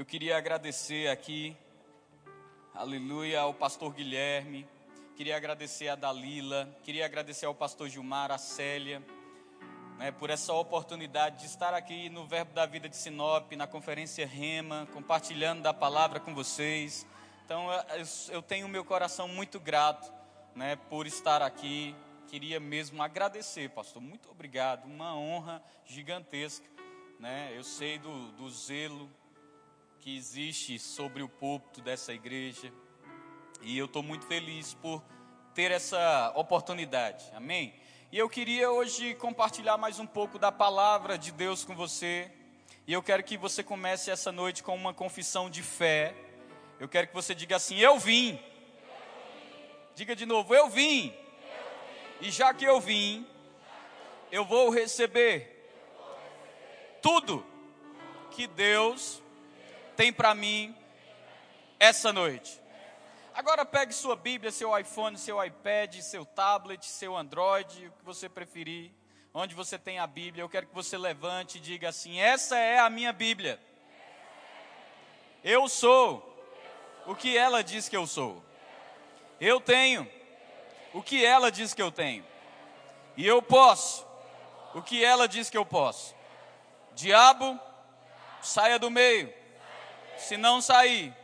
Eu queria agradecer aqui, aleluia, ao pastor Guilherme, queria agradecer a Dalila, queria agradecer ao pastor Gilmar, a Célia, né, por essa oportunidade de estar aqui no Verbo da Vida de Sinop, na conferência Rema, compartilhando da palavra com vocês. Então eu, eu tenho meu coração muito grato né, por estar aqui. Queria mesmo agradecer, pastor. Muito obrigado. Uma honra gigantesca. Né? Eu sei do, do zelo que existe sobre o púlpito dessa igreja. E eu estou muito feliz por ter essa oportunidade. Amém? E eu queria hoje compartilhar mais um pouco da palavra de Deus com você. E eu quero que você comece essa noite com uma confissão de fé. Eu quero que você diga assim: Eu vim. Diga de novo: Eu vim. E já que eu vim, eu vou receber tudo que Deus tem para mim essa noite. Agora pegue sua Bíblia, seu iPhone, seu iPad, seu tablet, seu Android, o que você preferir, onde você tem a Bíblia. Eu quero que você levante e diga assim: Essa é a minha Bíblia. Eu sou o que ela diz que eu sou. Eu tenho o que ela diz que eu tenho. E eu posso o que ela diz que eu posso. Diabo, saia do meio. Se não sair,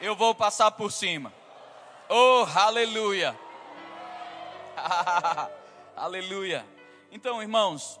eu vou passar por cima. Oh, aleluia! aleluia! Então, irmãos,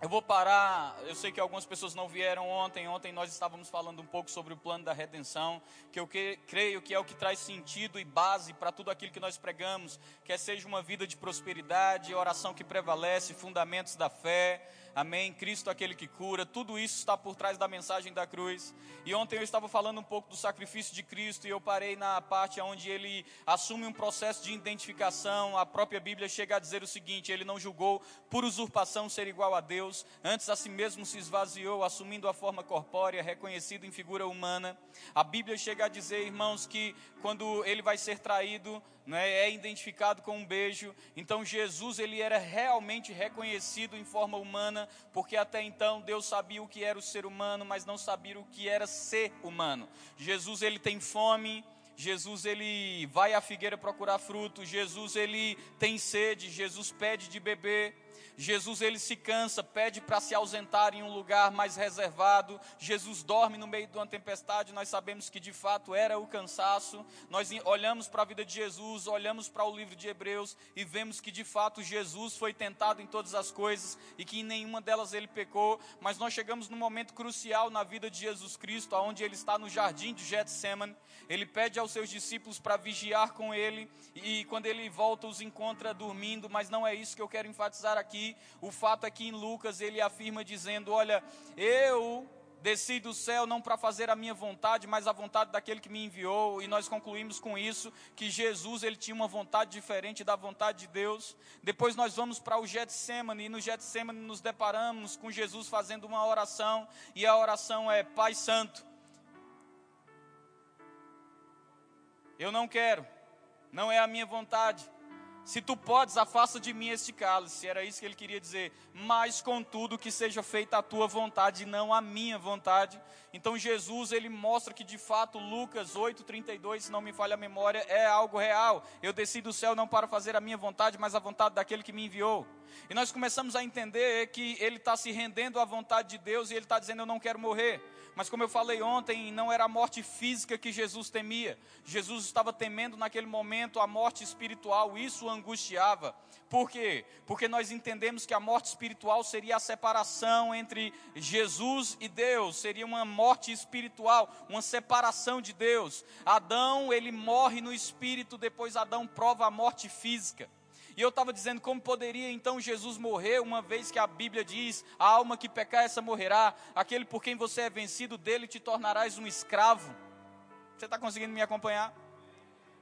eu vou parar. Eu sei que algumas pessoas não vieram ontem. Ontem nós estávamos falando um pouco sobre o plano da redenção, que eu creio que é o que traz sentido e base para tudo aquilo que nós pregamos, quer seja uma vida de prosperidade, oração que prevalece, fundamentos da fé Amém? Cristo aquele que cura, tudo isso está por trás da mensagem da cruz. E ontem eu estava falando um pouco do sacrifício de Cristo e eu parei na parte onde ele assume um processo de identificação. A própria Bíblia chega a dizer o seguinte: ele não julgou por usurpação ser igual a Deus, antes a si mesmo se esvaziou, assumindo a forma corpórea, reconhecido em figura humana. A Bíblia chega a dizer, irmãos, que quando ele vai ser traído, né, é identificado com um beijo. Então Jesus ele era realmente reconhecido em forma humana, porque até então Deus sabia o que era o ser humano, mas não sabia o que era ser humano. Jesus ele tem fome, Jesus ele vai à figueira procurar fruto, Jesus ele tem sede, Jesus pede de beber. Jesus ele se cansa, pede para se ausentar em um lugar mais reservado. Jesus dorme no meio de uma tempestade. Nós sabemos que de fato era o cansaço. Nós olhamos para a vida de Jesus, olhamos para o livro de Hebreus e vemos que de fato Jesus foi tentado em todas as coisas e que em nenhuma delas ele pecou. Mas nós chegamos num momento crucial na vida de Jesus Cristo, onde ele está no jardim de Getsemane. Ele pede aos seus discípulos para vigiar com ele e quando ele volta os encontra dormindo. Mas não é isso que eu quero enfatizar aqui o fato é que em Lucas ele afirma dizendo: Olha, eu desci do céu não para fazer a minha vontade, mas a vontade daquele que me enviou, e nós concluímos com isso que Jesus ele tinha uma vontade diferente da vontade de Deus. Depois nós vamos para o Getsemane, e no Getsemane nos deparamos com Jesus fazendo uma oração, e a oração é: Pai Santo, eu não quero, não é a minha vontade, se tu podes, afasta de mim este cálice. Era isso que ele queria dizer. Mas, contudo, que seja feita a tua vontade e não a minha vontade. Então, Jesus, ele mostra que, de fato, Lucas 8,32, se não me falha a memória, é algo real. Eu desci do céu não para fazer a minha vontade, mas a vontade daquele que me enviou. E nós começamos a entender que ele está se rendendo à vontade de Deus e ele está dizendo: Eu não quero morrer. Mas como eu falei ontem, não era a morte física que Jesus temia. Jesus estava temendo naquele momento a morte espiritual, isso o angustiava. Por quê? Porque nós entendemos que a morte espiritual seria a separação entre Jesus e Deus, seria uma morte espiritual, uma separação de Deus. Adão, ele morre no espírito, depois Adão prova a morte física. E eu estava dizendo como poderia então Jesus morrer, uma vez que a Bíblia diz: a alma que pecar, essa morrerá. Aquele por quem você é vencido, dele te tornarás um escravo. Você está conseguindo me acompanhar?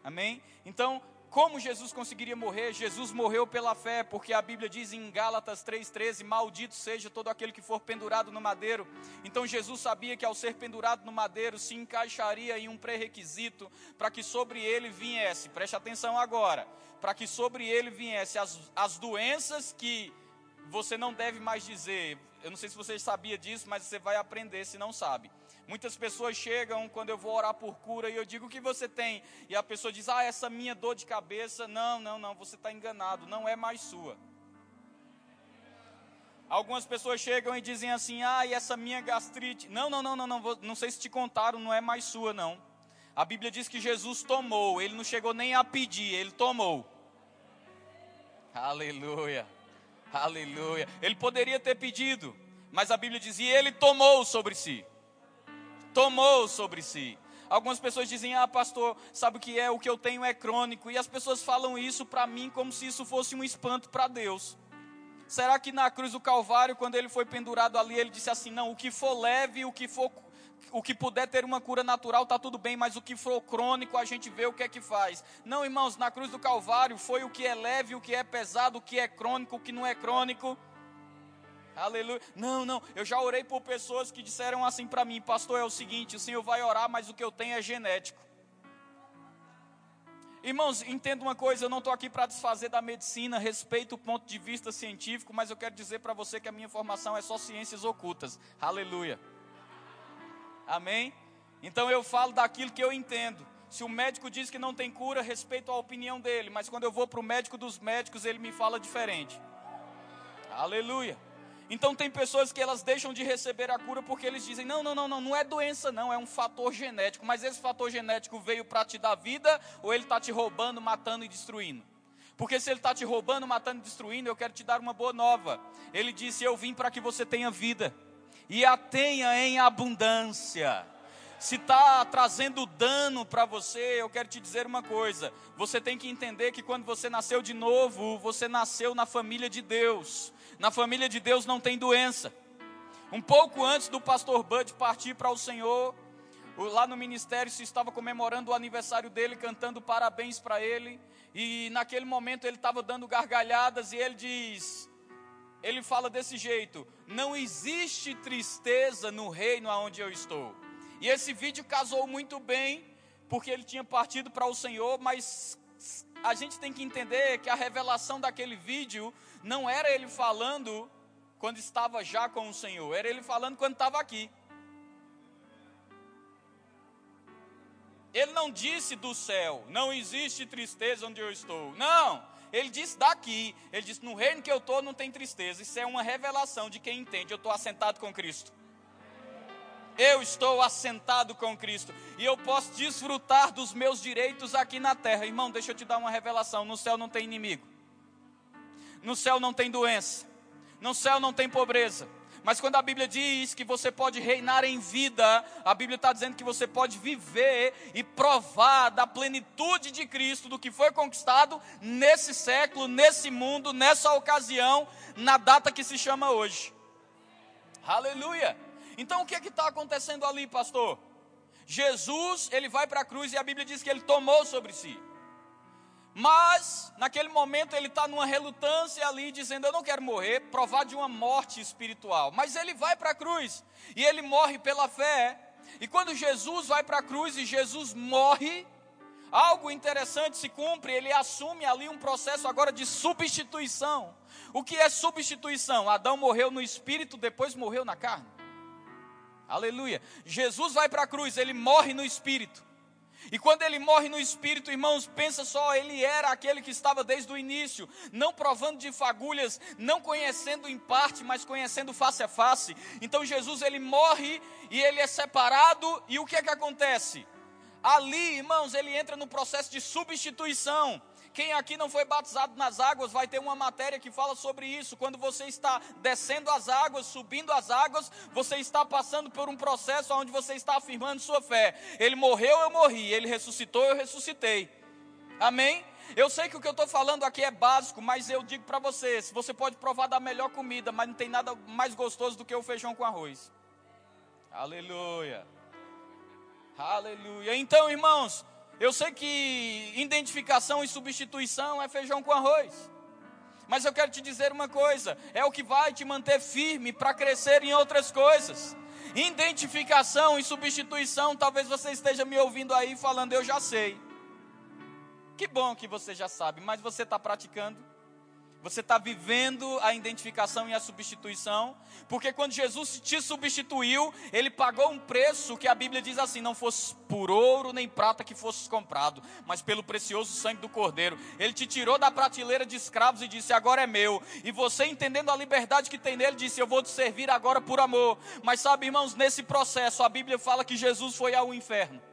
Amém? Então, como Jesus conseguiria morrer? Jesus morreu pela fé, porque a Bíblia diz em Gálatas 3,13: Maldito seja todo aquele que for pendurado no madeiro. Então Jesus sabia que ao ser pendurado no madeiro se encaixaria em um pré-requisito para que sobre ele viesse, preste atenção agora, para que sobre ele viesse as, as doenças que você não deve mais dizer. Eu não sei se você sabia disso, mas você vai aprender se não sabe. Muitas pessoas chegam quando eu vou orar por cura e eu digo o que você tem. E a pessoa diz: Ah, essa minha dor de cabeça. Não, não, não, você está enganado, não é mais sua. Algumas pessoas chegam e dizem assim: Ah, e essa minha gastrite. Não, não, não, não, não, não sei se te contaram, não é mais sua, não. A Bíblia diz que Jesus tomou, ele não chegou nem a pedir, ele tomou. Aleluia, aleluia. Ele poderia ter pedido, mas a Bíblia diz: E ele tomou sobre si tomou sobre si. Algumas pessoas dizem: Ah, pastor, sabe o que é? O que eu tenho é crônico. E as pessoas falam isso para mim como se isso fosse um espanto para Deus. Será que na cruz do Calvário, quando ele foi pendurado ali, ele disse assim: Não, o que for leve, o que for o que puder ter uma cura natural está tudo bem, mas o que for crônico a gente vê o que é que faz. Não, irmãos, na cruz do Calvário foi o que é leve, o que é pesado, o que é crônico, o que não é crônico. Aleluia. Não, não. Eu já orei por pessoas que disseram assim para mim, pastor, é o seguinte, o Senhor vai orar, mas o que eu tenho é genético. Irmãos, entenda uma coisa, eu não estou aqui para desfazer da medicina, respeito o ponto de vista científico, mas eu quero dizer para você que a minha formação é só ciências ocultas. Aleluia. Amém? Então eu falo daquilo que eu entendo. Se o médico diz que não tem cura, respeito a opinião dele, mas quando eu vou para o médico dos médicos, ele me fala diferente. Aleluia. Então tem pessoas que elas deixam de receber a cura porque eles dizem: "Não, não, não, não, não é doença não, é um fator genético". Mas esse fator genético veio para te dar vida ou ele está te roubando, matando e destruindo? Porque se ele está te roubando, matando e destruindo, eu quero te dar uma boa nova. Ele disse: "Eu vim para que você tenha vida e a tenha em abundância". Se está trazendo dano para você, eu quero te dizer uma coisa: você tem que entender que quando você nasceu de novo, você nasceu na família de Deus. Na família de Deus não tem doença. Um pouco antes do pastor Bud partir para o Senhor, lá no ministério se estava comemorando o aniversário dele, cantando parabéns para ele, e naquele momento ele estava dando gargalhadas e ele diz: ele fala desse jeito: não existe tristeza no reino aonde eu estou. E esse vídeo casou muito bem, porque ele tinha partido para o Senhor, mas a gente tem que entender que a revelação daquele vídeo não era ele falando quando estava já com o Senhor, era ele falando quando estava aqui. Ele não disse do céu, não existe tristeza onde eu estou. Não, ele disse daqui. Ele disse: no reino que eu estou não tem tristeza. Isso é uma revelação de quem entende. Eu estou assentado com Cristo. Eu estou assentado com Cristo e eu posso desfrutar dos meus direitos aqui na terra. Irmão, deixa eu te dar uma revelação: no céu não tem inimigo, no céu não tem doença, no céu não tem pobreza. Mas quando a Bíblia diz que você pode reinar em vida, a Bíblia está dizendo que você pode viver e provar da plenitude de Cristo, do que foi conquistado nesse século, nesse mundo, nessa ocasião, na data que se chama hoje. Aleluia! Então o que é está acontecendo ali, pastor? Jesus, ele vai para a cruz e a Bíblia diz que ele tomou sobre si. Mas, naquele momento, ele está numa relutância ali, dizendo: Eu não quero morrer, provar de uma morte espiritual. Mas ele vai para a cruz e ele morre pela fé. E quando Jesus vai para a cruz e Jesus morre, algo interessante se cumpre, ele assume ali um processo agora de substituição. O que é substituição? Adão morreu no espírito, depois morreu na carne. Aleluia. Jesus vai para a cruz, ele morre no espírito. E quando ele morre no espírito, irmãos, pensa só, ele era aquele que estava desde o início, não provando de fagulhas, não conhecendo em parte, mas conhecendo face a face. Então Jesus ele morre e ele é separado, e o que é que acontece? Ali, irmãos, ele entra no processo de substituição. Quem aqui não foi batizado nas águas vai ter uma matéria que fala sobre isso. Quando você está descendo as águas, subindo as águas, você está passando por um processo onde você está afirmando sua fé. Ele morreu, eu morri. Ele ressuscitou, eu ressuscitei. Amém? Eu sei que o que eu estou falando aqui é básico, mas eu digo para você: se você pode provar da melhor comida, mas não tem nada mais gostoso do que o feijão com arroz. Aleluia. Aleluia. Então, irmãos, eu sei que identificação e substituição é feijão com arroz. Mas eu quero te dizer uma coisa: é o que vai te manter firme para crescer em outras coisas. Identificação e substituição, talvez você esteja me ouvindo aí falando, eu já sei. Que bom que você já sabe, mas você está praticando? Você está vivendo a identificação e a substituição, porque quando Jesus te substituiu, ele pagou um preço que a Bíblia diz assim: não fosse por ouro nem prata que fosse comprado, mas pelo precioso sangue do Cordeiro. Ele te tirou da prateleira de escravos e disse: agora é meu. E você, entendendo a liberdade que tem nele, disse: eu vou te servir agora por amor. Mas sabe, irmãos, nesse processo, a Bíblia fala que Jesus foi ao inferno.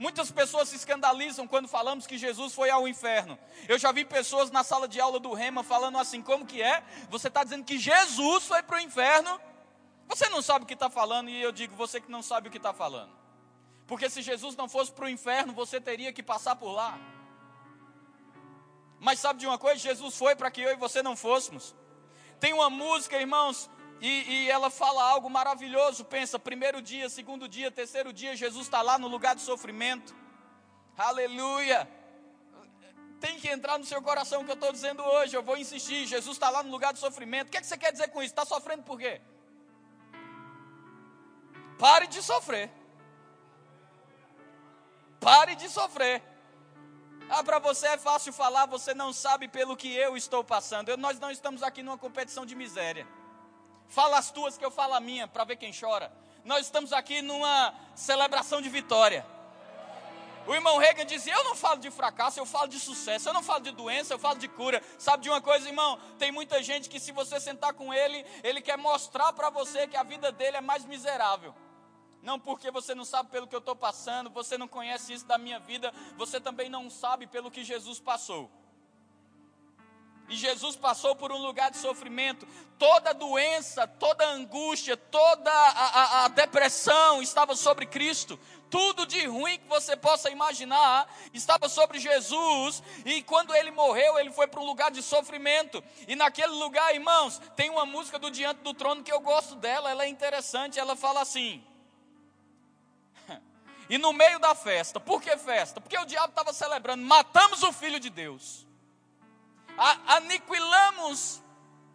Muitas pessoas se escandalizam quando falamos que Jesus foi ao inferno. Eu já vi pessoas na sala de aula do Rema falando assim: como que é? Você está dizendo que Jesus foi para o inferno? Você não sabe o que está falando, e eu digo, você que não sabe o que está falando. Porque se Jesus não fosse para o inferno, você teria que passar por lá. Mas sabe de uma coisa? Jesus foi para que eu e você não fôssemos. Tem uma música, irmãos, e, e, ela fala algo maravilhoso. Pensa, primeiro dia, segundo dia, terceiro dia, Jesus está lá no lugar de sofrimento. Aleluia! Tem que entrar no seu coração o que eu estou dizendo hoje. Eu vou insistir. Jesus está lá no lugar de sofrimento. O que, é que você quer dizer com isso? Está sofrendo por quê? Pare de sofrer. Pare de sofrer. Ah, para você é fácil falar, você não sabe pelo que eu estou passando. Eu, nós não estamos aqui numa competição de miséria. Fala as tuas que eu falo a minha, para ver quem chora. Nós estamos aqui numa celebração de vitória. O irmão Reagan dizia: Eu não falo de fracasso, eu falo de sucesso. Eu não falo de doença, eu falo de cura. Sabe de uma coisa, irmão? Tem muita gente que, se você sentar com ele, ele quer mostrar para você que a vida dele é mais miserável. Não porque você não sabe pelo que eu estou passando, você não conhece isso da minha vida, você também não sabe pelo que Jesus passou. E Jesus passou por um lugar de sofrimento. Toda doença, toda angústia, toda a, a, a, depressão estava sobre Cristo. Tudo de ruim que você possa imaginar estava sobre Jesus. E quando ele morreu, ele foi para um lugar de sofrimento. E naquele lugar, irmãos, tem uma música do Diante do Trono que eu gosto dela. Ela é interessante. Ela fala assim. E no meio da festa, por que festa? Porque o diabo estava celebrando, matamos o filho de Deus aniquilamos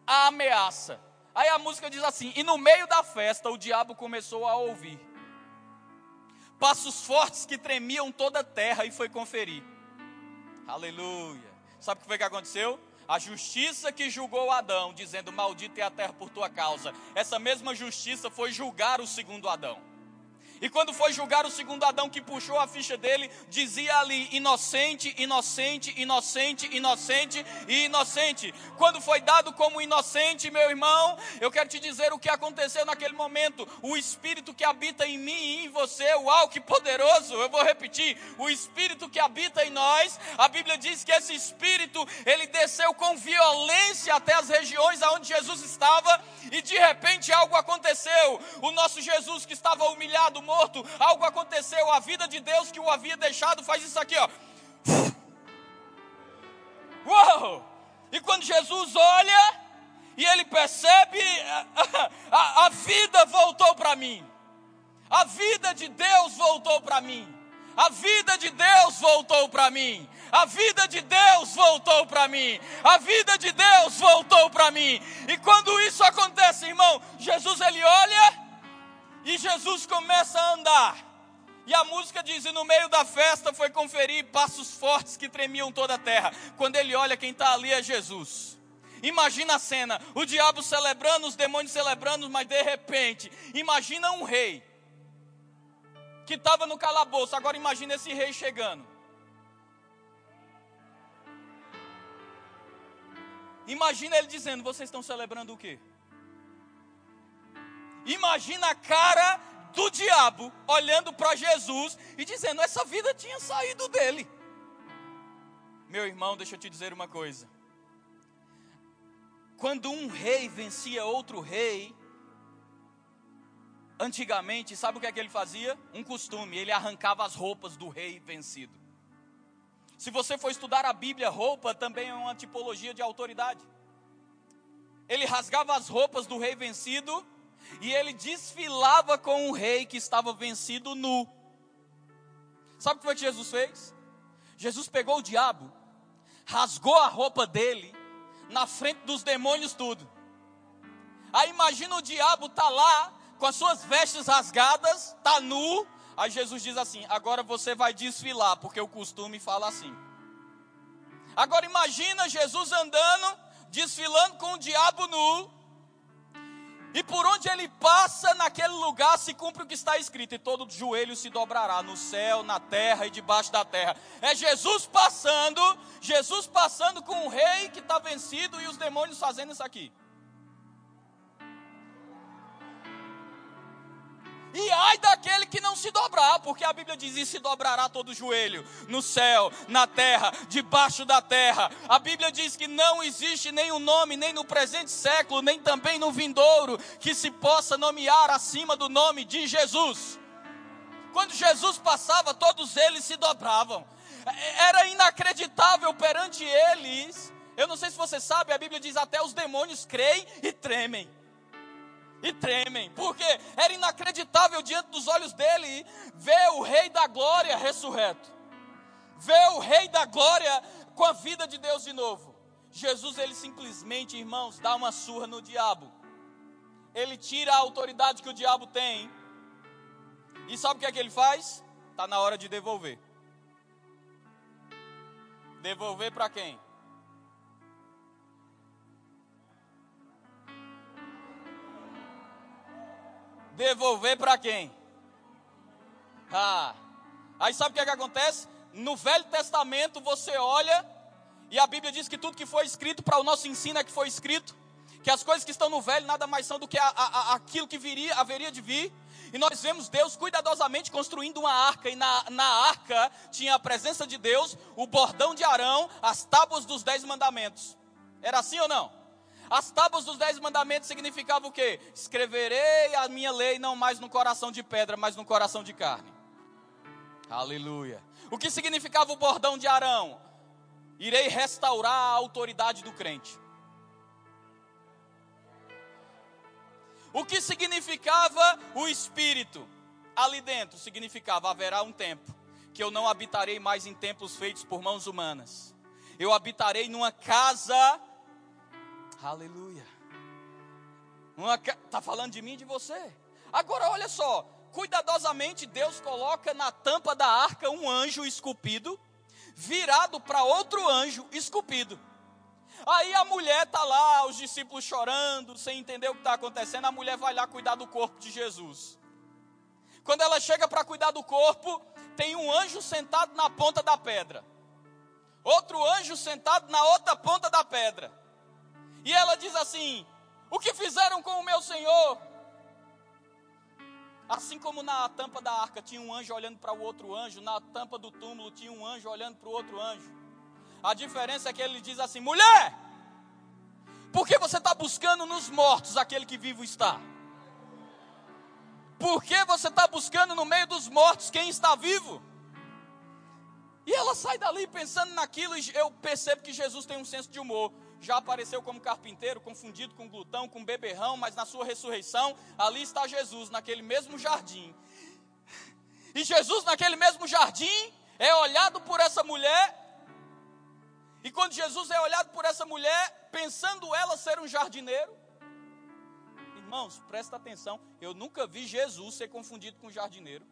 a ameaça. Aí a música diz assim: E no meio da festa o diabo começou a ouvir passos fortes que tremiam toda a terra e foi conferir. Aleluia. Sabe o que foi que aconteceu? A justiça que julgou Adão, dizendo: Maldita é a terra por tua causa. Essa mesma justiça foi julgar o segundo Adão. E quando foi julgar o segundo Adão que puxou a ficha dele, dizia ali: inocente, inocente, inocente, inocente e inocente. Quando foi dado como inocente, meu irmão, eu quero te dizer o que aconteceu naquele momento. O Espírito que habita em mim e em você, o alto e poderoso, eu vou repetir: o Espírito que habita em nós, a Bíblia diz que esse Espírito, ele desceu com violência até as regiões aonde Jesus estava, e de repente algo aconteceu. O nosso Jesus que estava humilhado, morto, algo aconteceu, a vida de Deus que o havia deixado faz isso aqui, ó. Uou! E quando Jesus olha e ele percebe, a, a, a vida voltou para mim. A vida de Deus voltou para mim. A vida de Deus voltou para mim. A vida de Deus voltou para mim. A vida de Deus voltou para mim. E quando isso acontece, irmão, Jesus ele olha e Jesus começa a andar. E a música diz: e no meio da festa foi conferir passos fortes que tremiam toda a terra. Quando ele olha, quem está ali é Jesus. Imagina a cena: o diabo celebrando, os demônios celebrando, mas de repente, imagina um rei que estava no calabouço. Agora imagina esse rei chegando. Imagina ele dizendo: vocês estão celebrando o quê? Imagina a cara do diabo olhando para Jesus e dizendo: essa vida tinha saído dele. Meu irmão, deixa eu te dizer uma coisa. Quando um rei vencia outro rei, antigamente, sabe o que é que ele fazia? Um costume, ele arrancava as roupas do rei vencido. Se você for estudar a Bíblia, roupa também é uma tipologia de autoridade. Ele rasgava as roupas do rei vencido e ele desfilava com o rei que estava vencido nu. Sabe o que foi que Jesus fez? Jesus pegou o diabo, rasgou a roupa dele, na frente dos demônios tudo. Aí imagina o diabo tá lá com as suas vestes rasgadas, tá nu. Aí Jesus diz assim: "Agora você vai desfilar, porque o costume fala assim". Agora imagina Jesus andando desfilando com o diabo nu, e por onde ele passa, naquele lugar se cumpre o que está escrito, e todo joelho se dobrará no céu, na terra e debaixo da terra. É Jesus passando, Jesus passando com o rei que está vencido e os demônios fazendo isso aqui. E ai daquele que não se dobrar, porque a Bíblia diz: e se dobrará todo o joelho, no céu, na terra, debaixo da terra. A Bíblia diz que não existe nenhum nome, nem no presente século, nem também no vindouro, que se possa nomear acima do nome de Jesus. Quando Jesus passava, todos eles se dobravam. Era inacreditável perante eles. Eu não sei se você sabe, a Bíblia diz até os demônios creem e tremem e tremem, porque era inacreditável diante dos olhos dele ver o Rei da Glória ressurreto, ver o Rei da Glória com a vida de Deus de novo. Jesus, ele simplesmente, irmãos, dá uma surra no diabo, ele tira a autoridade que o diabo tem, e sabe o que é que ele faz? Está na hora de devolver. Devolver para quem? Devolver para quem? Ah. Aí sabe o que, é que acontece? No Velho Testamento você olha e a Bíblia diz que tudo que foi escrito para o nosso ensino é que foi escrito. Que as coisas que estão no velho nada mais são do que a, a, a, aquilo que viria, haveria de vir. E nós vemos Deus cuidadosamente construindo uma arca, e na, na arca tinha a presença de Deus, o bordão de Arão, as tábuas dos dez mandamentos. Era assim ou não? As tábuas dos dez mandamentos significavam o quê? Escreverei a minha lei não mais no coração de pedra, mas no coração de carne. Aleluia. O que significava o bordão de Arão? Irei restaurar a autoridade do crente. O que significava o Espírito? Ali dentro significava: haverá um tempo que eu não habitarei mais em templos feitos por mãos humanas. Eu habitarei numa casa Aleluia. Está falando de mim e de você. Agora olha só, cuidadosamente Deus coloca na tampa da arca um anjo esculpido, virado para outro anjo esculpido. Aí a mulher está lá, os discípulos chorando, sem entender o que está acontecendo. A mulher vai lá cuidar do corpo de Jesus. Quando ela chega para cuidar do corpo, tem um anjo sentado na ponta da pedra, outro anjo sentado na outra ponta da pedra. E ela diz assim: O que fizeram com o meu senhor? Assim como na tampa da arca tinha um anjo olhando para o outro anjo, na tampa do túmulo tinha um anjo olhando para o outro anjo. A diferença é que ele diz assim: mulher, por que você está buscando nos mortos aquele que vivo está? Por que você está buscando no meio dos mortos quem está vivo? E ela sai dali pensando naquilo, e eu percebo que Jesus tem um senso de humor já apareceu como carpinteiro, confundido com glutão, com beberrão, mas na sua ressurreição, ali está Jesus, naquele mesmo jardim. E Jesus, naquele mesmo jardim, é olhado por essa mulher. E quando Jesus é olhado por essa mulher, pensando ela ser um jardineiro, irmãos, presta atenção, eu nunca vi Jesus ser confundido com um jardineiro.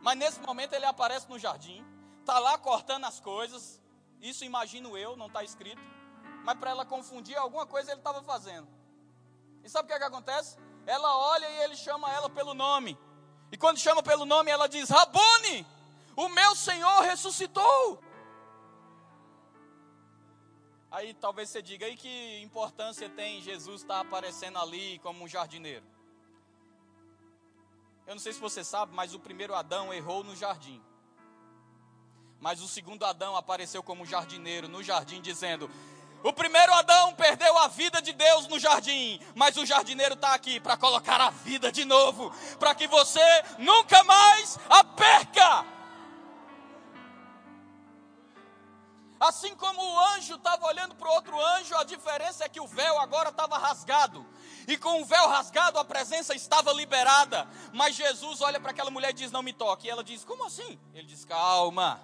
Mas nesse momento ele aparece no jardim, está lá cortando as coisas, isso imagino eu, não está escrito. Mas para ela confundir alguma coisa ele estava fazendo. E sabe o que, é que acontece? Ela olha e ele chama ela pelo nome. E quando chama pelo nome, ela diz: Rabone, o meu Senhor ressuscitou. Aí talvez você diga: aí que importância tem Jesus estar tá aparecendo ali como um jardineiro? Eu não sei se você sabe, mas o primeiro Adão errou no jardim. Mas o segundo Adão apareceu como jardineiro no jardim, dizendo: O primeiro Adão perdeu a vida de Deus no jardim, mas o jardineiro está aqui para colocar a vida de novo, para que você nunca mais a perca. Assim como o anjo estava olhando para o outro anjo, a diferença é que o véu agora estava rasgado. E com o véu rasgado, a presença estava liberada. Mas Jesus olha para aquela mulher e diz: Não me toque. E ela diz: Como assim? Ele diz: Calma.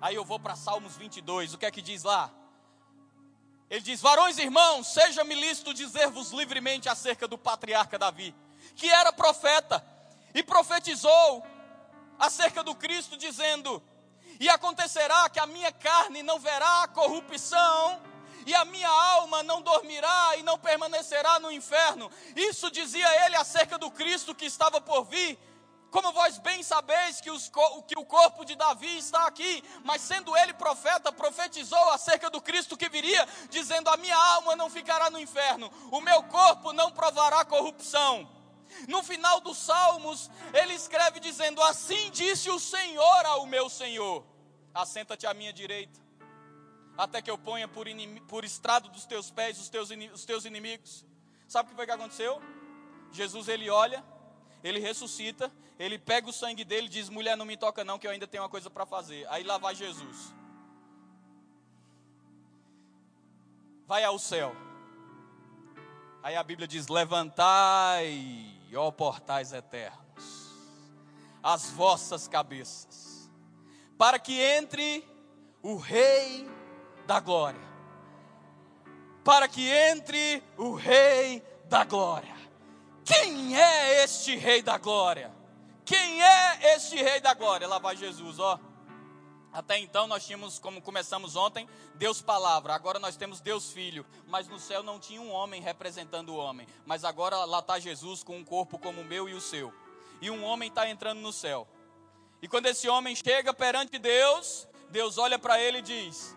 Aí eu vou para Salmos 22, o que é que diz lá? Ele diz: Varões irmãos, seja-me lícito dizer-vos livremente acerca do patriarca Davi, que era profeta e profetizou acerca do Cristo, dizendo: E acontecerá que a minha carne não verá corrupção, e a minha alma não dormirá e não permanecerá no inferno. Isso dizia ele acerca do Cristo que estava por vir. Como vós bem sabeis que, os, que, o corpo de Davi está aqui, mas sendo ele profeta, profetizou acerca do Cristo que viria, dizendo: A minha alma não ficará no inferno, o meu corpo não provará corrupção. No final dos Salmos, ele escreve dizendo: Assim disse o Senhor ao meu Senhor: Assenta-te à minha direita, até que eu ponha por, por estrado dos teus pés os teus, os teus inimigos. Sabe o que foi que aconteceu? Jesus ele olha, ele ressuscita, ele pega o sangue dele e diz: Mulher, não me toca, não, que eu ainda tenho uma coisa para fazer. Aí lá vai Jesus. Vai ao céu. Aí a Bíblia diz: Levantai ó portais eternos, as vossas cabeças, para que entre o Rei da Glória. Para que entre o Rei da Glória. Quem é este Rei da Glória? Quem é este Rei da Glória? Lá vai Jesus, ó. Até então nós tínhamos, como começamos ontem, Deus Palavra. Agora nós temos Deus Filho. Mas no céu não tinha um homem representando o homem. Mas agora lá está Jesus com um corpo como o meu e o seu. E um homem está entrando no céu. E quando esse homem chega perante Deus, Deus olha para ele e diz: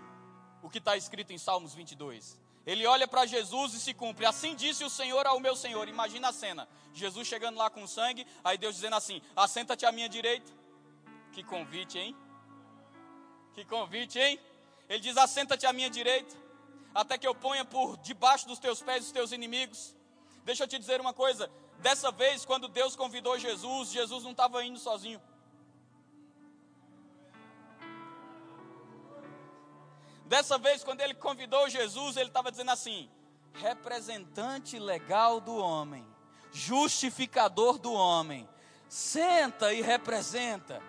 O que está escrito em Salmos 22. Ele olha para Jesus e se cumpre. Assim disse o Senhor ao meu Senhor. Imagina a cena: Jesus chegando lá com sangue, aí Deus dizendo assim: Assenta-te à minha direita. Que convite, hein? Que convite, hein? Ele diz: Assenta-te à minha direita, até que eu ponha por debaixo dos teus pés os teus inimigos. Deixa eu te dizer uma coisa: dessa vez, quando Deus convidou Jesus, Jesus não estava indo sozinho. Dessa vez, quando ele convidou Jesus, ele estava dizendo assim: representante legal do homem, justificador do homem, senta e representa.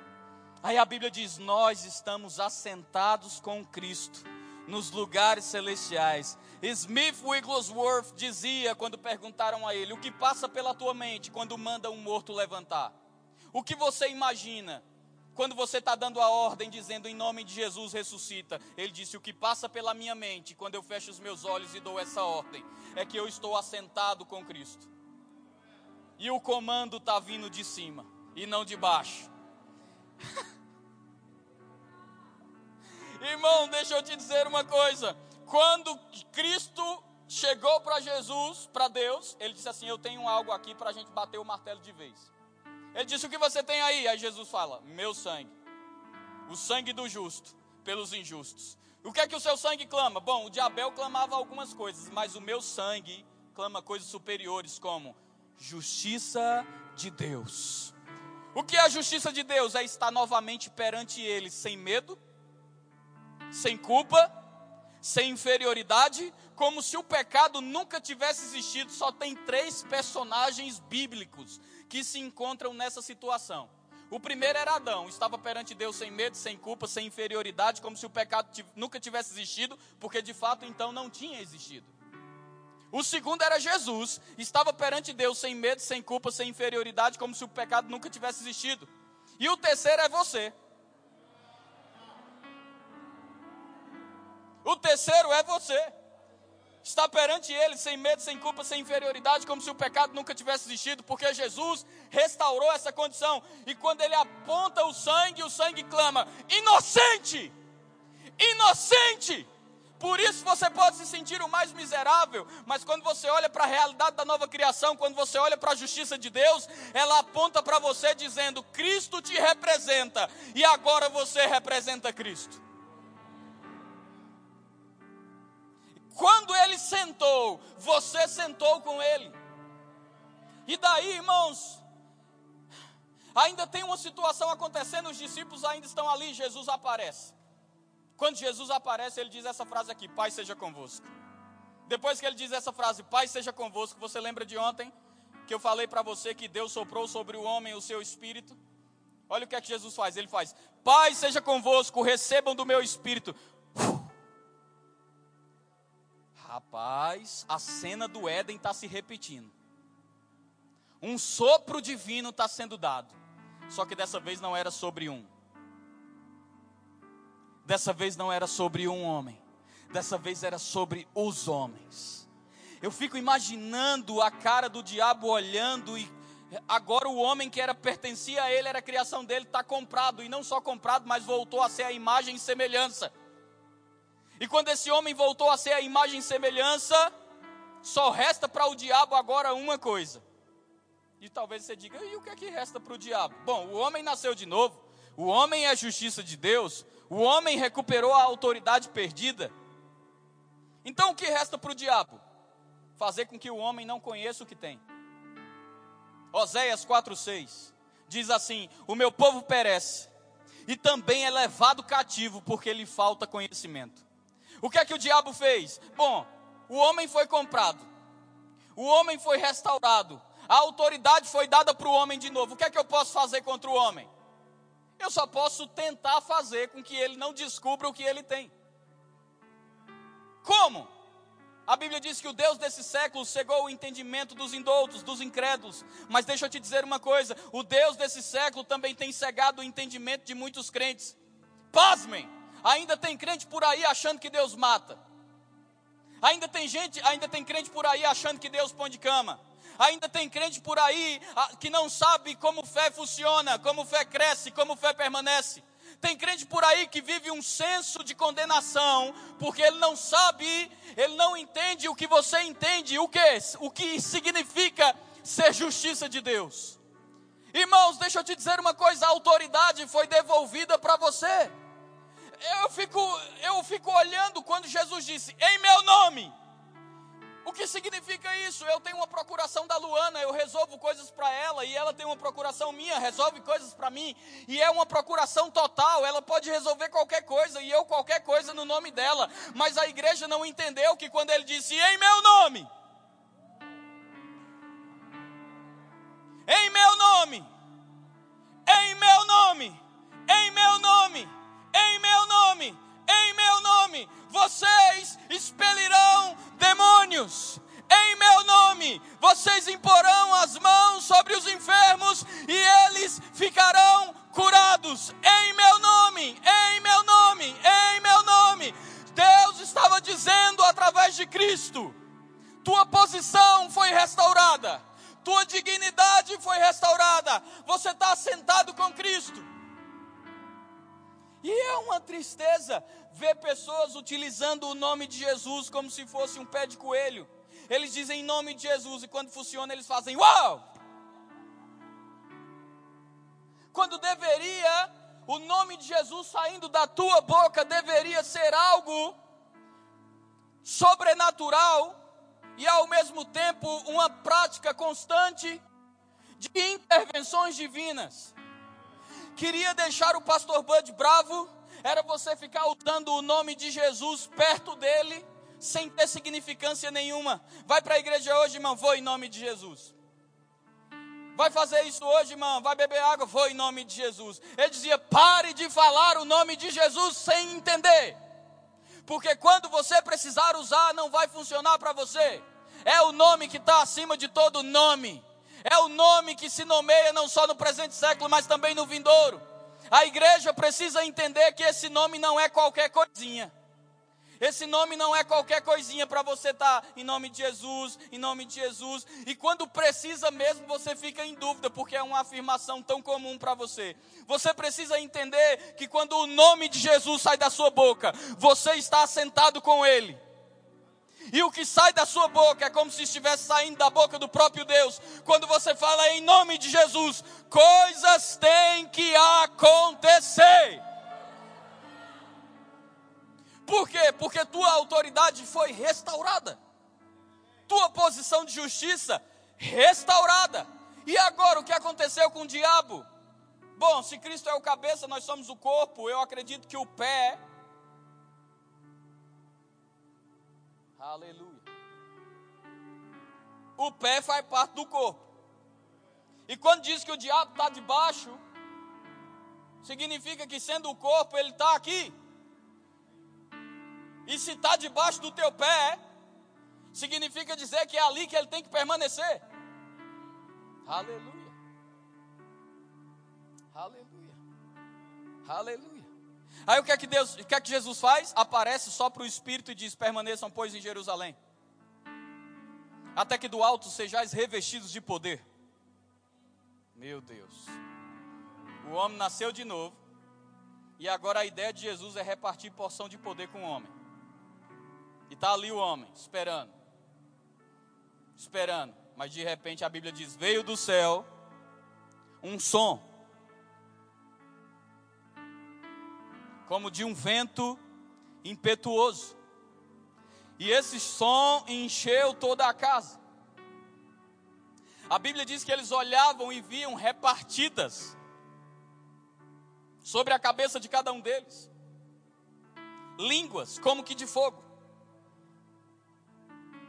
Aí a Bíblia diz: Nós estamos assentados com Cristo nos lugares celestiais. Smith Wigglesworth dizia, quando perguntaram a ele: O que passa pela tua mente quando manda um morto levantar? O que você imagina quando você está dando a ordem dizendo em nome de Jesus ressuscita? Ele disse: O que passa pela minha mente quando eu fecho os meus olhos e dou essa ordem é que eu estou assentado com Cristo. E o comando está vindo de cima e não de baixo. Irmão, deixa eu te dizer uma coisa. Quando Cristo chegou para Jesus, para Deus, ele disse assim: Eu tenho algo aqui para a gente bater o martelo de vez. Ele disse: O que você tem aí? Aí Jesus fala: Meu sangue. O sangue do justo pelos injustos. O que é que o seu sangue clama? Bom, o de Abel clamava algumas coisas, mas o meu sangue clama coisas superiores como justiça de Deus. O que é a justiça de Deus? É estar novamente perante Ele sem medo, sem culpa, sem inferioridade, como se o pecado nunca tivesse existido. Só tem três personagens bíblicos que se encontram nessa situação. O primeiro era Adão, estava perante Deus sem medo, sem culpa, sem inferioridade, como se o pecado nunca tivesse existido, porque de fato então não tinha existido. O segundo era Jesus, estava perante Deus sem medo, sem culpa, sem inferioridade, como se o pecado nunca tivesse existido. E o terceiro é você. O terceiro é você. Está perante Ele sem medo, sem culpa, sem inferioridade, como se o pecado nunca tivesse existido, porque Jesus restaurou essa condição. E quando Ele aponta o sangue, o sangue clama: inocente! Inocente! Por isso você pode se sentir o mais miserável, mas quando você olha para a realidade da nova criação, quando você olha para a justiça de Deus, ela aponta para você dizendo: Cristo te representa e agora você representa Cristo. Quando sentou, você sentou com ele. E daí, irmãos, ainda tem uma situação acontecendo, os discípulos ainda estão ali, Jesus aparece. Quando Jesus aparece, ele diz essa frase aqui: Pai seja convosco. Depois que ele diz essa frase, Pai seja convosco, você lembra de ontem que eu falei para você que Deus soprou sobre o homem o seu espírito? Olha o que é que Jesus faz: Ele faz, Pai seja convosco, recebam do meu espírito. Rapaz, a cena do Éden está se repetindo. Um sopro divino está sendo dado. Só que dessa vez não era sobre um, Dessa vez não era sobre um homem, dessa vez era sobre os homens. Eu fico imaginando a cara do diabo olhando e agora o homem que era pertencia a ele, era a criação dele, está comprado, e não só comprado, mas voltou a ser a imagem e semelhança. E quando esse homem voltou a ser a imagem e semelhança, só resta para o diabo agora uma coisa. E talvez você diga, e o que é que resta para o diabo? Bom, o homem nasceu de novo, o homem é a justiça de Deus, o homem recuperou a autoridade perdida. Então o que resta para o diabo? Fazer com que o homem não conheça o que tem. Oséias 4,6 diz assim: O meu povo perece, e também é levado cativo, porque lhe falta conhecimento. O que é que o diabo fez? Bom, o homem foi comprado, o homem foi restaurado, a autoridade foi dada para o homem de novo. O que é que eu posso fazer contra o homem? Eu só posso tentar fazer com que ele não descubra o que ele tem. Como? A Bíblia diz que o Deus desse século cegou o entendimento dos indoutos, dos incrédulos. Mas deixa eu te dizer uma coisa: o Deus desse século também tem cegado o entendimento de muitos crentes. Pasmem! Ainda tem crente por aí achando que Deus mata. Ainda tem gente, ainda tem crente por aí achando que Deus põe de cama. Ainda tem crente por aí ah, que não sabe como fé funciona, como fé cresce, como fé permanece. Tem crente por aí que vive um senso de condenação, porque ele não sabe, ele não entende o que você entende, o que, o que significa ser justiça de Deus. Irmãos, deixa eu te dizer uma coisa: a autoridade foi devolvida para você. Eu fico, eu fico olhando quando Jesus disse, em meu nome. O que significa isso? Eu tenho uma procuração da Luana, eu resolvo coisas para ela, e ela tem uma procuração minha, resolve coisas para mim, e é uma procuração total. Ela pode resolver qualquer coisa, e eu qualquer coisa no nome dela. Mas a igreja não entendeu que quando ele disse em meu nome, em meu nome, em meu nome, em meu nome, em meu nome, em meu nome, vocês expelirão demônios. Em meu nome, vocês imporão as mãos sobre os enfermos e eles ficarão curados. Em meu nome, em meu nome, em meu nome. Deus estava dizendo através de Cristo: tua posição foi restaurada, tua dignidade foi restaurada, você está sentado com Cristo. E é uma tristeza ver pessoas utilizando o nome de Jesus como se fosse um pé de coelho. Eles dizem em nome de Jesus e quando funciona eles fazem uau! Quando deveria, o nome de Jesus saindo da tua boca deveria ser algo sobrenatural e ao mesmo tempo uma prática constante de intervenções divinas queria deixar o pastor Bud bravo era você ficar usando o nome de Jesus perto dele, sem ter significância nenhuma. Vai para a igreja hoje, irmão, vou em nome de Jesus. Vai fazer isso hoje, irmão, vai beber água, vou em nome de Jesus. Ele dizia: pare de falar o nome de Jesus sem entender. Porque quando você precisar usar, não vai funcionar para você. É o nome que está acima de todo nome é o nome que se nomeia não só no presente século, mas também no vindouro. A igreja precisa entender que esse nome não é qualquer coisinha. Esse nome não é qualquer coisinha para você estar tá em nome de Jesus, em nome de Jesus. E quando precisa mesmo, você fica em dúvida, porque é uma afirmação tão comum para você. Você precisa entender que quando o nome de Jesus sai da sua boca, você está sentado com Ele e o que sai da sua boca é como se estivesse saindo da boca do próprio Deus. Quando você fala em nome de Jesus, coisas têm que acontecer. Por quê? Porque tua autoridade foi restaurada, tua posição de justiça restaurada. E agora o que aconteceu com o diabo? Bom, se Cristo é o cabeça, nós somos o corpo, eu acredito que o pé Aleluia. O pé faz parte do corpo. E quando diz que o diabo está debaixo, significa que sendo o corpo, ele está aqui. E se está debaixo do teu pé, significa dizer que é ali que ele tem que permanecer. Aleluia. Aleluia. Aleluia. Aí o que é que Deus, o que é que Jesus faz? Aparece só para o Espírito e diz: permaneçam, pois, em Jerusalém. Até que do alto sejais revestidos de poder. Meu Deus. O homem nasceu de novo. E agora a ideia de Jesus é repartir porção de poder com o homem. E está ali o homem, esperando. Esperando. Mas de repente a Bíblia diz: Veio do céu um som, como de um vento impetuoso. E esse som encheu toda a casa. A Bíblia diz que eles olhavam e viam repartidas sobre a cabeça de cada um deles línguas como que de fogo.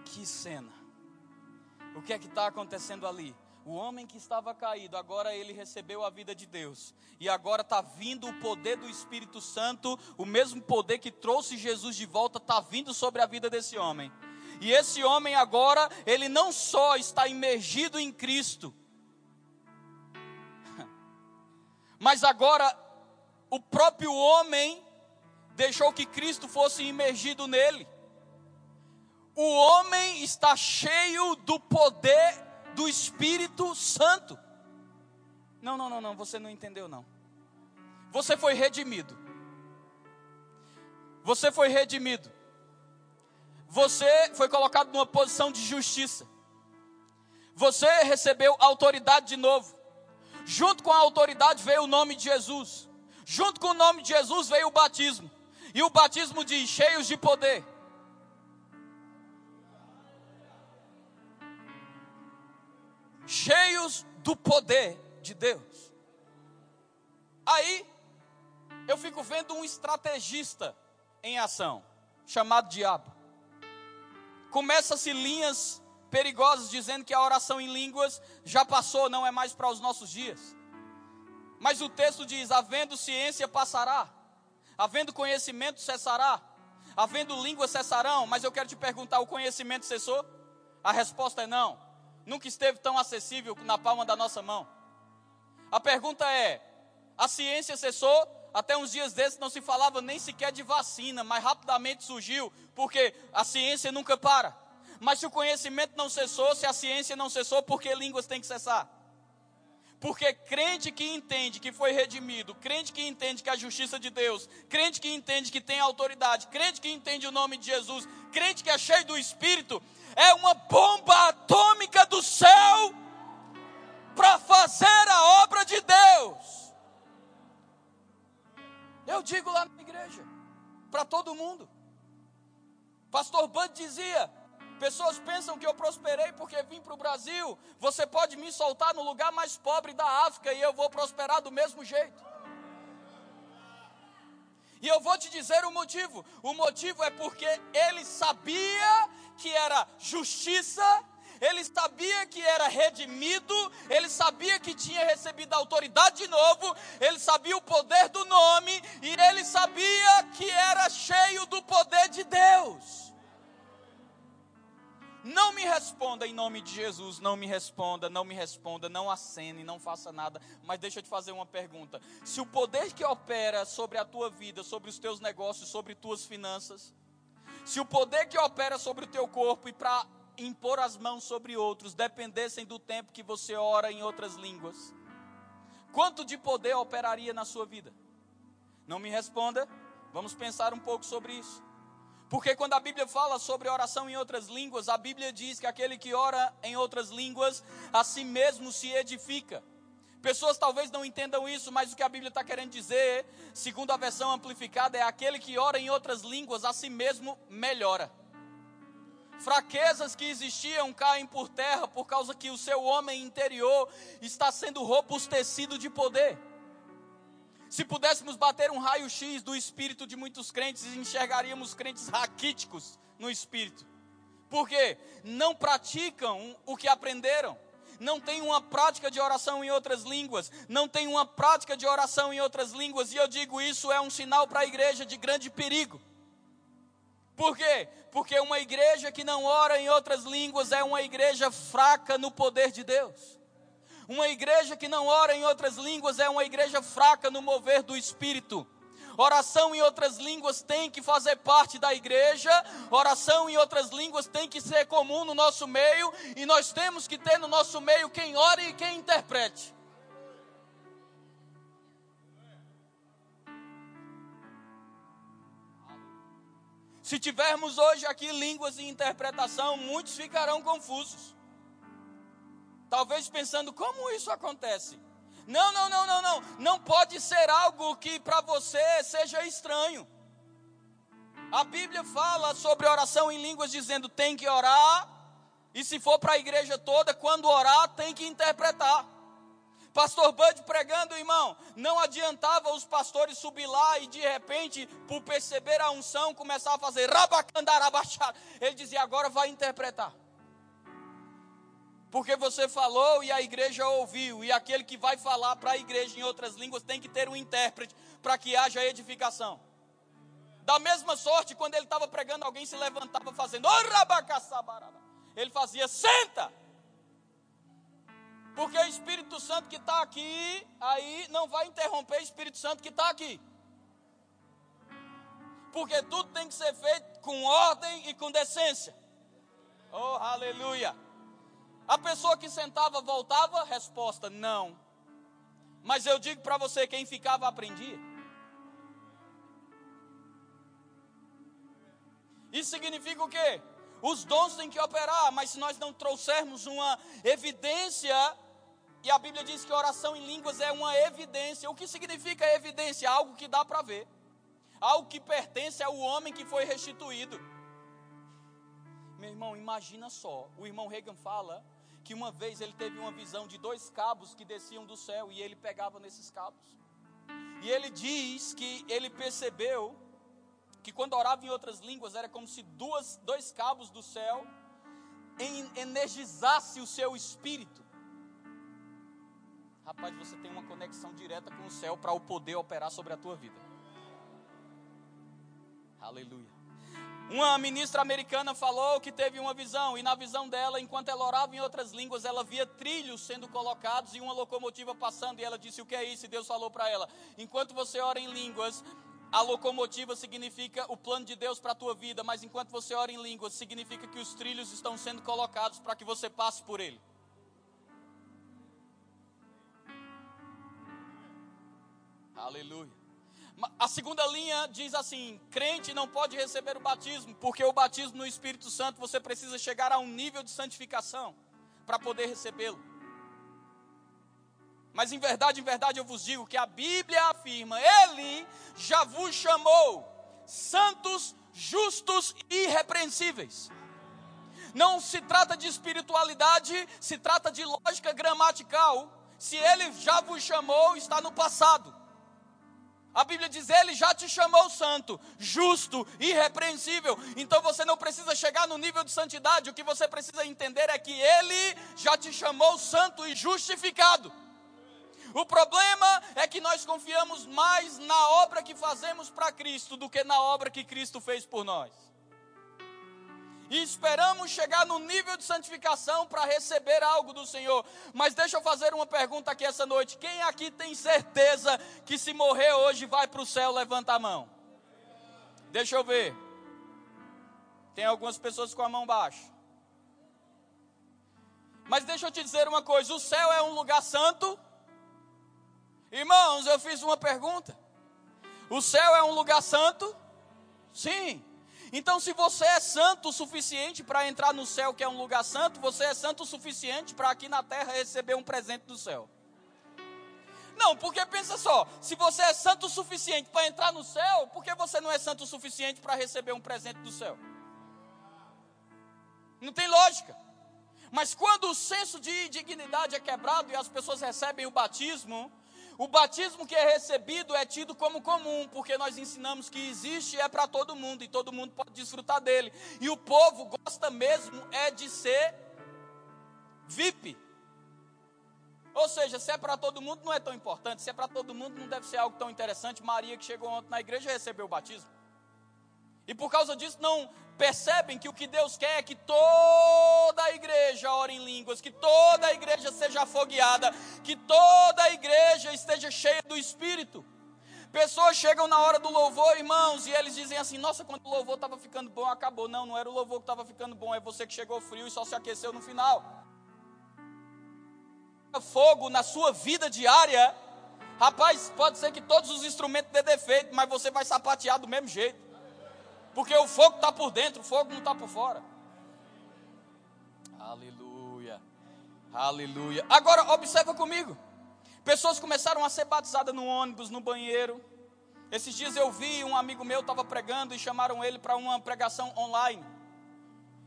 Que cena! O que é que está acontecendo ali? O homem que estava caído, agora ele recebeu a vida de Deus. E agora está vindo o poder do Espírito Santo, o mesmo poder que trouxe Jesus de volta, está vindo sobre a vida desse homem. E esse homem agora, ele não só está imergido em Cristo, mas agora o próprio homem deixou que Cristo fosse imergido nele. O homem está cheio do poder do Espírito Santo. Não, não, não, não, você não entendeu não. Você foi redimido. Você foi redimido. Você foi colocado numa posição de justiça. Você recebeu autoridade de novo. Junto com a autoridade veio o nome de Jesus. Junto com o nome de Jesus veio o batismo. E o batismo diz: cheios de poder. Cheios do poder de Deus. Aí eu fico vendo um estrategista em ação, chamado diabo. Começa-se linhas perigosas dizendo que a oração em línguas já passou, não é mais para os nossos dias. Mas o texto diz: havendo ciência passará, havendo conhecimento cessará, havendo língua cessarão. Mas eu quero te perguntar: o conhecimento cessou? A resposta é não nunca esteve tão acessível na palma da nossa mão. A pergunta é: a ciência cessou? Até uns dias desses não se falava nem sequer de vacina, mas rapidamente surgiu, porque a ciência nunca para. Mas se o conhecimento não cessou, se a ciência não cessou, por que línguas têm que cessar? Porque crente que entende que foi redimido, crente que entende que a justiça de Deus, crente que entende que tem autoridade, crente que entende o nome de Jesus, crente que é cheio do Espírito, é uma bomba atômica do céu para fazer a obra de Deus. Eu digo lá na igreja, para todo mundo. Pastor Bud dizia: pessoas pensam que eu prosperei porque vim para o Brasil. Você pode me soltar no lugar mais pobre da África e eu vou prosperar do mesmo jeito. E eu vou te dizer o motivo. O motivo é porque ele sabia que era justiça, ele sabia que era redimido, ele sabia que tinha recebido a autoridade de novo, ele sabia o poder do nome e ele sabia que era cheio do poder de Deus. Não me responda em nome de Jesus, não me responda, não me responda, não acene, não faça nada. Mas deixa eu te fazer uma pergunta: se o poder que opera sobre a tua vida, sobre os teus negócios, sobre tuas finanças, se o poder que opera sobre o teu corpo e para impor as mãos sobre outros dependessem do tempo que você ora em outras línguas, quanto de poder operaria na sua vida? Não me responda, vamos pensar um pouco sobre isso. Porque quando a Bíblia fala sobre oração em outras línguas, a Bíblia diz que aquele que ora em outras línguas, a si mesmo se edifica. Pessoas talvez não entendam isso, mas o que a Bíblia está querendo dizer, segundo a versão amplificada, é aquele que ora em outras línguas, a si mesmo melhora. Fraquezas que existiam caem por terra por causa que o seu homem interior está sendo robustecido de poder. Se pudéssemos bater um raio-x do espírito de muitos crentes, enxergaríamos crentes raquíticos no espírito. Porque não praticam o que aprenderam. Não tem uma prática de oração em outras línguas. Não tem uma prática de oração em outras línguas. E eu digo isso é um sinal para a igreja de grande perigo. Por quê? Porque uma igreja que não ora em outras línguas é uma igreja fraca no poder de Deus. Uma igreja que não ora em outras línguas é uma igreja fraca no mover do Espírito. Oração em outras línguas tem que fazer parte da igreja, oração em outras línguas tem que ser comum no nosso meio, e nós temos que ter no nosso meio quem ore e quem interprete. Se tivermos hoje aqui línguas e interpretação, muitos ficarão confusos. Talvez pensando como isso acontece. Não, não, não, não, não. Não pode ser algo que para você seja estranho. A Bíblia fala sobre oração em línguas, dizendo tem que orar, e se for para a igreja toda, quando orar, tem que interpretar. Pastor Bud pregando, irmão, não adiantava os pastores subir lá e de repente, por perceber a unção, começar a fazer rabacandarabachar. Ele dizia: agora vai interpretar. Porque você falou e a igreja ouviu, e aquele que vai falar para a igreja em outras línguas tem que ter um intérprete para que haja edificação. Da mesma sorte, quando ele estava pregando, alguém se levantava fazendo, ele fazia, senta! Porque o Espírito Santo que está aqui, aí não vai interromper o Espírito Santo que está aqui. Porque tudo tem que ser feito com ordem e com decência. Oh, aleluia. A pessoa que sentava voltava? Resposta: não. Mas eu digo para você: quem ficava aprendia. Isso significa o quê? Os dons têm que operar, mas se nós não trouxermos uma evidência, e a Bíblia diz que oração em línguas é uma evidência. O que significa evidência? Algo que dá para ver, algo que pertence ao homem que foi restituído. Meu irmão, imagina só. O irmão Reagan fala que uma vez ele teve uma visão de dois cabos que desciam do céu e ele pegava nesses cabos. E ele diz que ele percebeu que quando orava em outras línguas era como se duas, dois cabos do céu energizasse o seu espírito. Rapaz, você tem uma conexão direta com o céu para o poder operar sobre a tua vida. Aleluia. Uma ministra americana falou que teve uma visão, e na visão dela, enquanto ela orava em outras línguas, ela via trilhos sendo colocados e uma locomotiva passando, e ela disse: O que é isso? E Deus falou para ela: Enquanto você ora em línguas, a locomotiva significa o plano de Deus para a tua vida, mas enquanto você ora em línguas, significa que os trilhos estão sendo colocados para que você passe por ele. Aleluia. A segunda linha diz assim: crente não pode receber o batismo, porque o batismo no Espírito Santo você precisa chegar a um nível de santificação para poder recebê-lo. Mas em verdade, em verdade eu vos digo que a Bíblia afirma: Ele já vos chamou santos, justos e irrepreensíveis. Não se trata de espiritualidade, se trata de lógica gramatical. Se ele já vos chamou, está no passado. A Bíblia diz: Ele já te chamou santo, justo, irrepreensível. Então você não precisa chegar no nível de santidade. O que você precisa entender é que Ele já te chamou santo e justificado. O problema é que nós confiamos mais na obra que fazemos para Cristo do que na obra que Cristo fez por nós. E esperamos chegar no nível de santificação para receber algo do Senhor. Mas deixa eu fazer uma pergunta aqui essa noite. Quem aqui tem certeza que se morrer hoje vai para o céu? Levanta a mão. Deixa eu ver. Tem algumas pessoas com a mão baixa. Mas deixa eu te dizer uma coisa: o céu é um lugar santo Irmãos, eu fiz uma pergunta. O céu é um lugar santo? Sim. Então, se você é santo o suficiente para entrar no céu, que é um lugar santo, você é santo o suficiente para aqui na terra receber um presente do céu. Não, porque pensa só, se você é santo o suficiente para entrar no céu, por que você não é santo o suficiente para receber um presente do céu? Não tem lógica. Mas quando o senso de dignidade é quebrado e as pessoas recebem o batismo, o batismo que é recebido é tido como comum, porque nós ensinamos que existe e é para todo mundo, e todo mundo pode desfrutar dele. E o povo gosta mesmo é de ser VIP. Ou seja, se é para todo mundo, não é tão importante. Se é para todo mundo, não deve ser algo tão interessante. Maria, que chegou ontem na igreja, recebeu o batismo. E por causa disso, não percebem que o que Deus quer é que toda a igreja ore em línguas, que toda a igreja seja afogueada, que toda a igreja esteja cheia do Espírito. Pessoas chegam na hora do louvor, irmãos, e eles dizem assim: Nossa, quando o louvor estava ficando bom, acabou. Não, não era o louvor que estava ficando bom, é você que chegou frio e só se aqueceu no final. Fogo na sua vida diária, rapaz, pode ser que todos os instrumentos dê defeito, mas você vai sapatear do mesmo jeito, porque o fogo está por dentro, o fogo não está por fora. Aleluia, aleluia. Agora, observa comigo. Pessoas começaram a ser batizadas no ônibus, no banheiro. Esses dias eu vi um amigo meu estava pregando e chamaram ele para uma pregação online.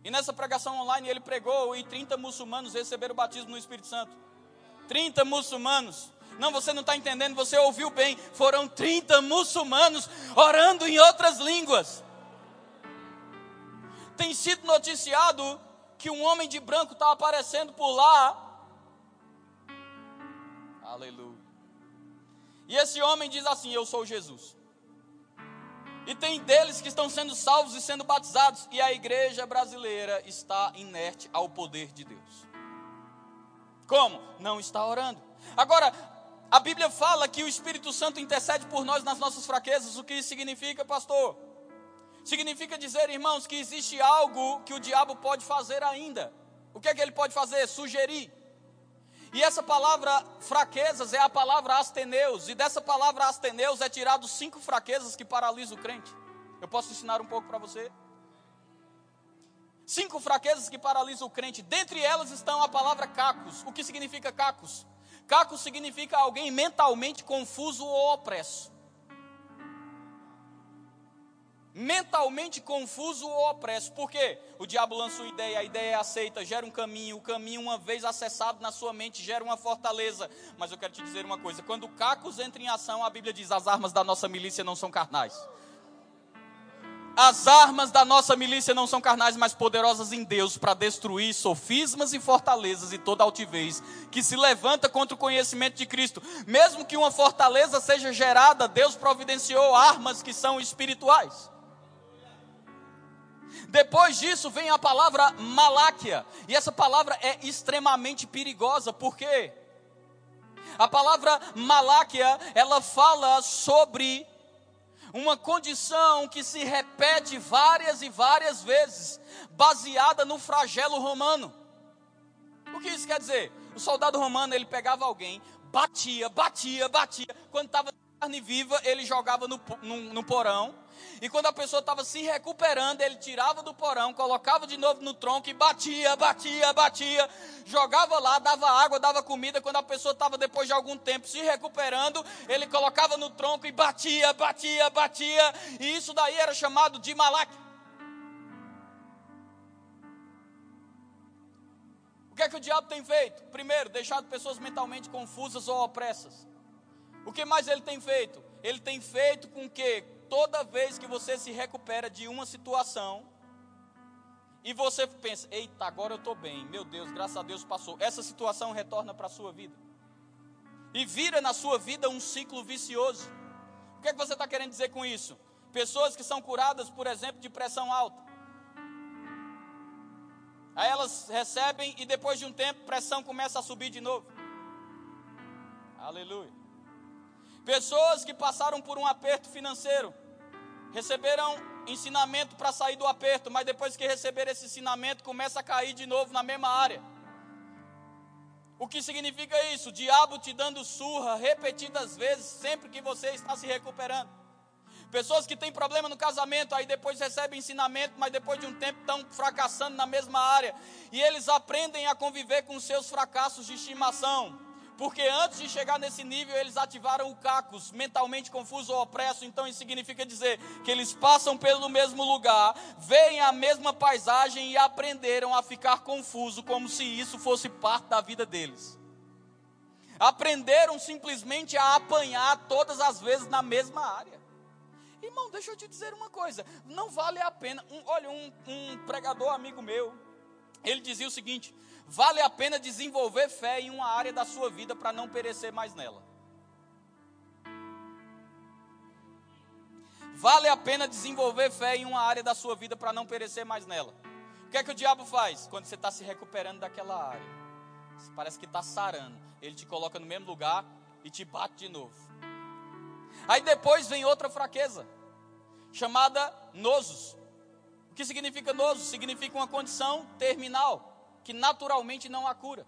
E nessa pregação online ele pregou e 30 muçulmanos receberam o batismo no Espírito Santo. 30 muçulmanos. Não, você não está entendendo, você ouviu bem. Foram 30 muçulmanos orando em outras línguas. Tem sido noticiado que um homem de branco está aparecendo por lá Aleluia. E esse homem diz assim: Eu sou Jesus. E tem deles que estão sendo salvos e sendo batizados, e a igreja brasileira está inerte ao poder de Deus. Como? Não está orando. Agora, a Bíblia fala que o Espírito Santo intercede por nós nas nossas fraquezas. O que isso significa, pastor? Significa dizer, irmãos, que existe algo que o diabo pode fazer ainda. O que é que ele pode fazer? Sugerir. E essa palavra fraquezas é a palavra asteneus, e dessa palavra asteneus é tirado cinco fraquezas que paralisam o crente. Eu posso ensinar um pouco para você? Cinco fraquezas que paralisam o crente. Dentre elas estão a palavra cacos. O que significa cacos? Cacos significa alguém mentalmente confuso ou opresso. Mentalmente confuso ou opresso. Por quê? O diabo lança uma ideia, a ideia é aceita, gera um caminho, o caminho, uma vez acessado na sua mente, gera uma fortaleza. Mas eu quero te dizer uma coisa: quando cacos entra em ação, a Bíblia diz: as armas da nossa milícia não são carnais. As armas da nossa milícia não são carnais, mas poderosas em Deus para destruir sofismas e fortalezas e toda altivez que se levanta contra o conhecimento de Cristo. Mesmo que uma fortaleza seja gerada, Deus providenciou armas que são espirituais. Depois disso vem a palavra Maláquia, e essa palavra é extremamente perigosa, por quê? A palavra Maláquia, ela fala sobre uma condição que se repete várias e várias vezes, baseada no flagelo romano. O que isso quer dizer? O soldado romano, ele pegava alguém, batia, batia, batia, quando estava carne viva, ele jogava no, no, no porão, e quando a pessoa estava se recuperando, ele tirava do porão, colocava de novo no tronco e batia, batia, batia, jogava lá, dava água, dava comida. Quando a pessoa estava depois de algum tempo se recuperando, ele colocava no tronco e batia, batia, batia. E isso daí era chamado de malac. O que é que o diabo tem feito? Primeiro, deixado pessoas mentalmente confusas ou opressas. O que mais ele tem feito? Ele tem feito com que toda vez que você se recupera de uma situação e você pensa, eita, agora eu estou bem, meu Deus, graças a Deus passou, essa situação retorna para a sua vida e vira na sua vida um ciclo vicioso. O que, é que você está querendo dizer com isso? Pessoas que são curadas, por exemplo, de pressão alta. Aí elas recebem e depois de um tempo pressão começa a subir de novo. Aleluia. Pessoas que passaram por um aperto financeiro receberam ensinamento para sair do aperto, mas depois que receber esse ensinamento, começa a cair de novo na mesma área. O que significa isso? O diabo te dando surra repetidas vezes, sempre que você está se recuperando. Pessoas que têm problema no casamento, aí depois recebem ensinamento, mas depois de um tempo estão fracassando na mesma área. E eles aprendem a conviver com seus fracassos de estimação. Porque antes de chegar nesse nível, eles ativaram o cacos, mentalmente confuso ou opresso. Então isso significa dizer que eles passam pelo mesmo lugar, veem a mesma paisagem e aprenderam a ficar confuso, como se isso fosse parte da vida deles. Aprenderam simplesmente a apanhar todas as vezes na mesma área. Irmão, deixa eu te dizer uma coisa: não vale a pena. Um, olha, um, um pregador amigo meu, ele dizia o seguinte: vale a pena desenvolver fé em uma área da sua vida para não perecer mais nela. Vale a pena desenvolver fé em uma área da sua vida para não perecer mais nela. O que é que o diabo faz quando você está se recuperando daquela área? Parece que está sarando. Ele te coloca no mesmo lugar e te bate de novo. Aí depois vem outra fraqueza, chamada nosos. O que significa noso? Significa uma condição terminal, que naturalmente não há cura.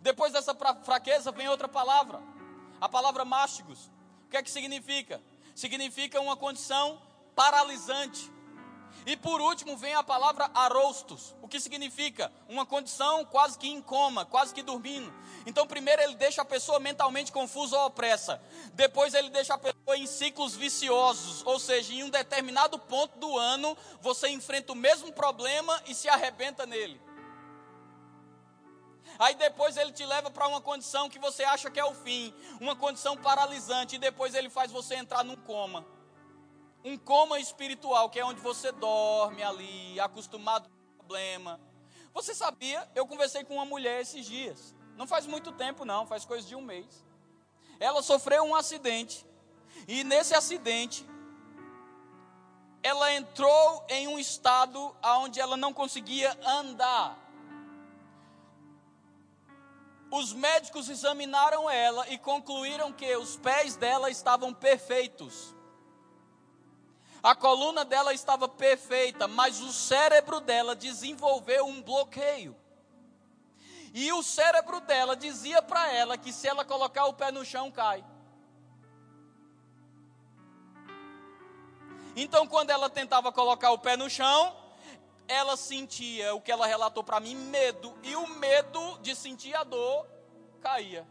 Depois dessa fraqueza vem outra palavra, a palavra mástigos. O que é que significa? Significa uma condição paralisante. E por último vem a palavra arostos, o que significa uma condição quase que em coma, quase que dormindo. Então, primeiro ele deixa a pessoa mentalmente confusa ou opressa. Depois ele deixa a pessoa em ciclos viciosos, ou seja, em um determinado ponto do ano, você enfrenta o mesmo problema e se arrebenta nele. Aí depois ele te leva para uma condição que você acha que é o fim, uma condição paralisante, e depois ele faz você entrar num coma um coma espiritual, que é onde você dorme ali, acostumado com o problema. Você sabia? Eu conversei com uma mulher esses dias. Não faz muito tempo, não, faz coisa de um mês. Ela sofreu um acidente. E nesse acidente, ela entrou em um estado onde ela não conseguia andar. Os médicos examinaram ela e concluíram que os pés dela estavam perfeitos. A coluna dela estava perfeita, mas o cérebro dela desenvolveu um bloqueio. E o cérebro dela dizia para ela que se ela colocar o pé no chão, cai. Então, quando ela tentava colocar o pé no chão, ela sentia o que ela relatou para mim, medo, e o medo de sentir a dor caía.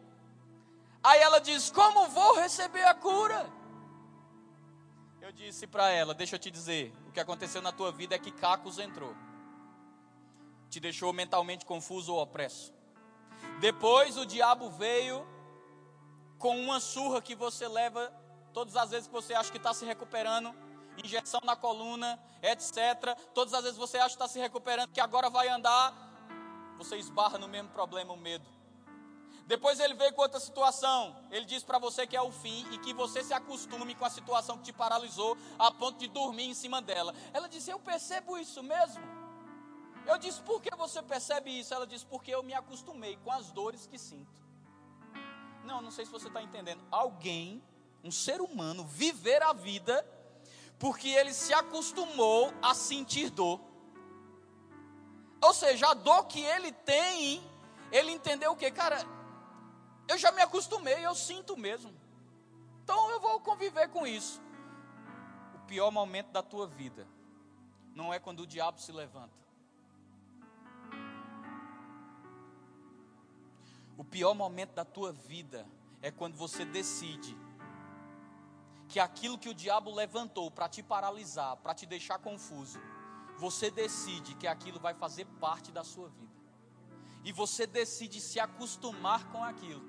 Aí ela diz: Como vou receber a cura? Eu disse para ela: Deixa eu te dizer, o que aconteceu na tua vida é que Cacos entrou, te deixou mentalmente confuso ou opresso. Depois o diabo veio com uma surra que você leva todas as vezes que você acha que está se recuperando, injeção na coluna, etc. Todas as vezes você acha que está se recuperando, que agora vai andar, você esbarra no mesmo problema, o medo. Depois ele veio com outra situação. Ele diz para você que é o fim e que você se acostume com a situação que te paralisou a ponto de dormir em cima dela. Ela disse: Eu percebo isso mesmo. Eu disse: Por que você percebe isso? Ela disse: Porque eu me acostumei com as dores que sinto. Não, não sei se você está entendendo. Alguém, um ser humano, viver a vida porque ele se acostumou a sentir dor. Ou seja, a dor que ele tem, ele entendeu o que? Cara, eu já me acostumei, eu sinto mesmo. Então eu vou conviver com isso. O pior momento da tua vida não é quando o diabo se levanta. O pior momento da tua vida é quando você decide que aquilo que o diabo levantou para te paralisar, para te deixar confuso, você decide que aquilo vai fazer parte da sua vida. E você decide se acostumar com aquilo.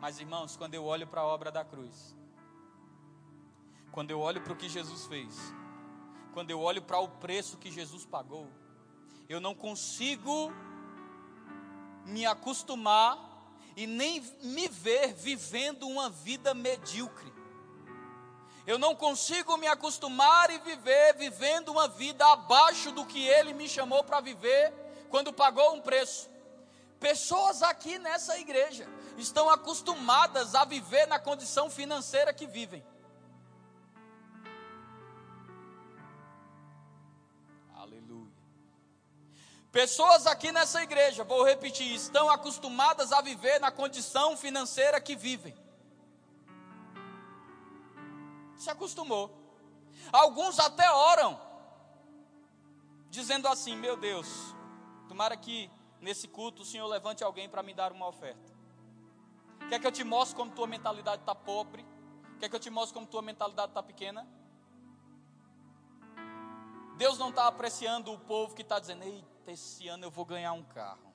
Mas irmãos, quando eu olho para a obra da cruz, quando eu olho para o que Jesus fez, quando eu olho para o preço que Jesus pagou, eu não consigo me acostumar e nem me ver vivendo uma vida medíocre. Eu não consigo me acostumar e viver vivendo uma vida abaixo do que Ele me chamou para viver quando pagou um preço. Pessoas aqui nessa igreja estão acostumadas a viver na condição financeira que vivem. Aleluia. Pessoas aqui nessa igreja, vou repetir, estão acostumadas a viver na condição financeira que vivem. Se acostumou. Alguns até oram, dizendo assim: Meu Deus, tomara que nesse culto o Senhor levante alguém para me dar uma oferta. Quer que eu te mostre como tua mentalidade está pobre? Quer que eu te mostre como tua mentalidade está pequena? Deus não está apreciando o povo que está dizendo: Eita, esse ano eu vou ganhar um carro.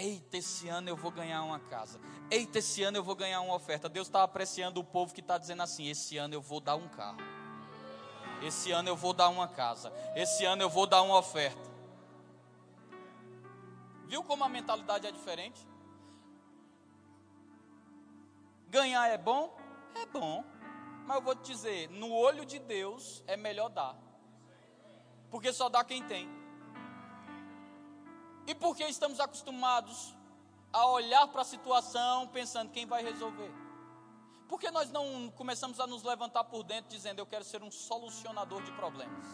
Eita, esse ano eu vou ganhar uma casa. Eita, esse ano eu vou ganhar uma oferta. Deus está apreciando o povo que está dizendo assim: Esse ano eu vou dar um carro. Esse ano eu vou dar uma casa. Esse ano eu vou dar uma oferta. Viu como a mentalidade é diferente? Ganhar é bom? É bom. Mas eu vou te dizer, no olho de Deus é melhor dar. Porque só dá quem tem. E porque estamos acostumados a olhar para a situação pensando quem vai resolver. Por que nós não começamos a nos levantar por dentro dizendo eu quero ser um solucionador de problemas?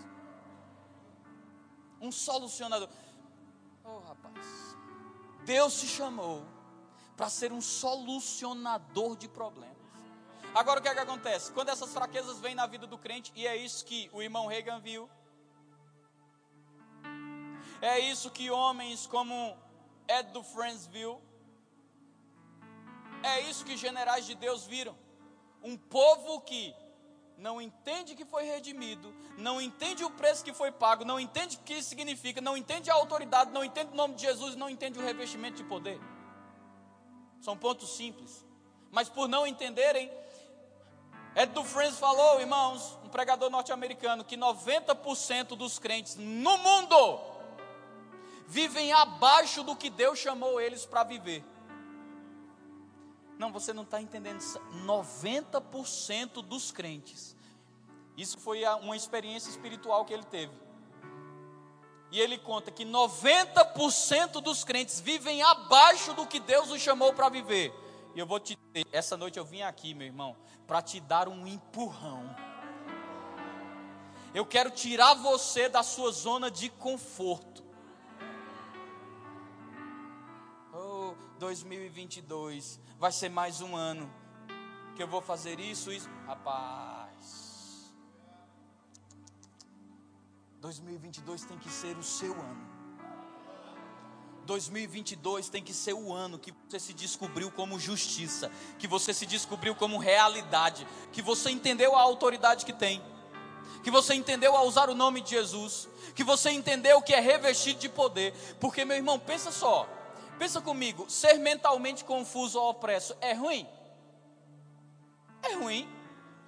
Um solucionador. Oh, rapaz. Deus se chamou para ser um solucionador de problemas. Agora o que é que acontece? Quando essas fraquezas vêm na vida do crente, e é isso que o irmão Reagan viu, é isso que homens como Ed do Friends viu, é isso que generais de Deus viram. Um povo que não entende que foi redimido, não entende o preço que foi pago, não entende o que isso significa, não entende a autoridade, não entende o nome de Jesus, não entende o revestimento de poder. São pontos simples. Mas por não entenderem, Ed do Friends falou, irmãos, um pregador norte-americano, que 90% dos crentes no mundo vivem abaixo do que Deus chamou eles para viver. Não, você não está entendendo. 90% dos crentes. Isso foi uma experiência espiritual que ele teve. E ele conta que 90% dos crentes vivem abaixo do que Deus os chamou para viver. E eu vou te dizer, essa noite eu vim aqui, meu irmão, para te dar um empurrão. Eu quero tirar você da sua zona de conforto. 2022 vai ser mais um ano que eu vou fazer isso, isso. Rapaz, 2022 tem que ser o seu ano. 2022 tem que ser o ano que você se descobriu como justiça, que você se descobriu como realidade, que você entendeu a autoridade que tem, que você entendeu a usar o nome de Jesus, que você entendeu que é revestido de poder. Porque, meu irmão, pensa só, Pensa comigo, ser mentalmente confuso ou opresso é ruim? É ruim.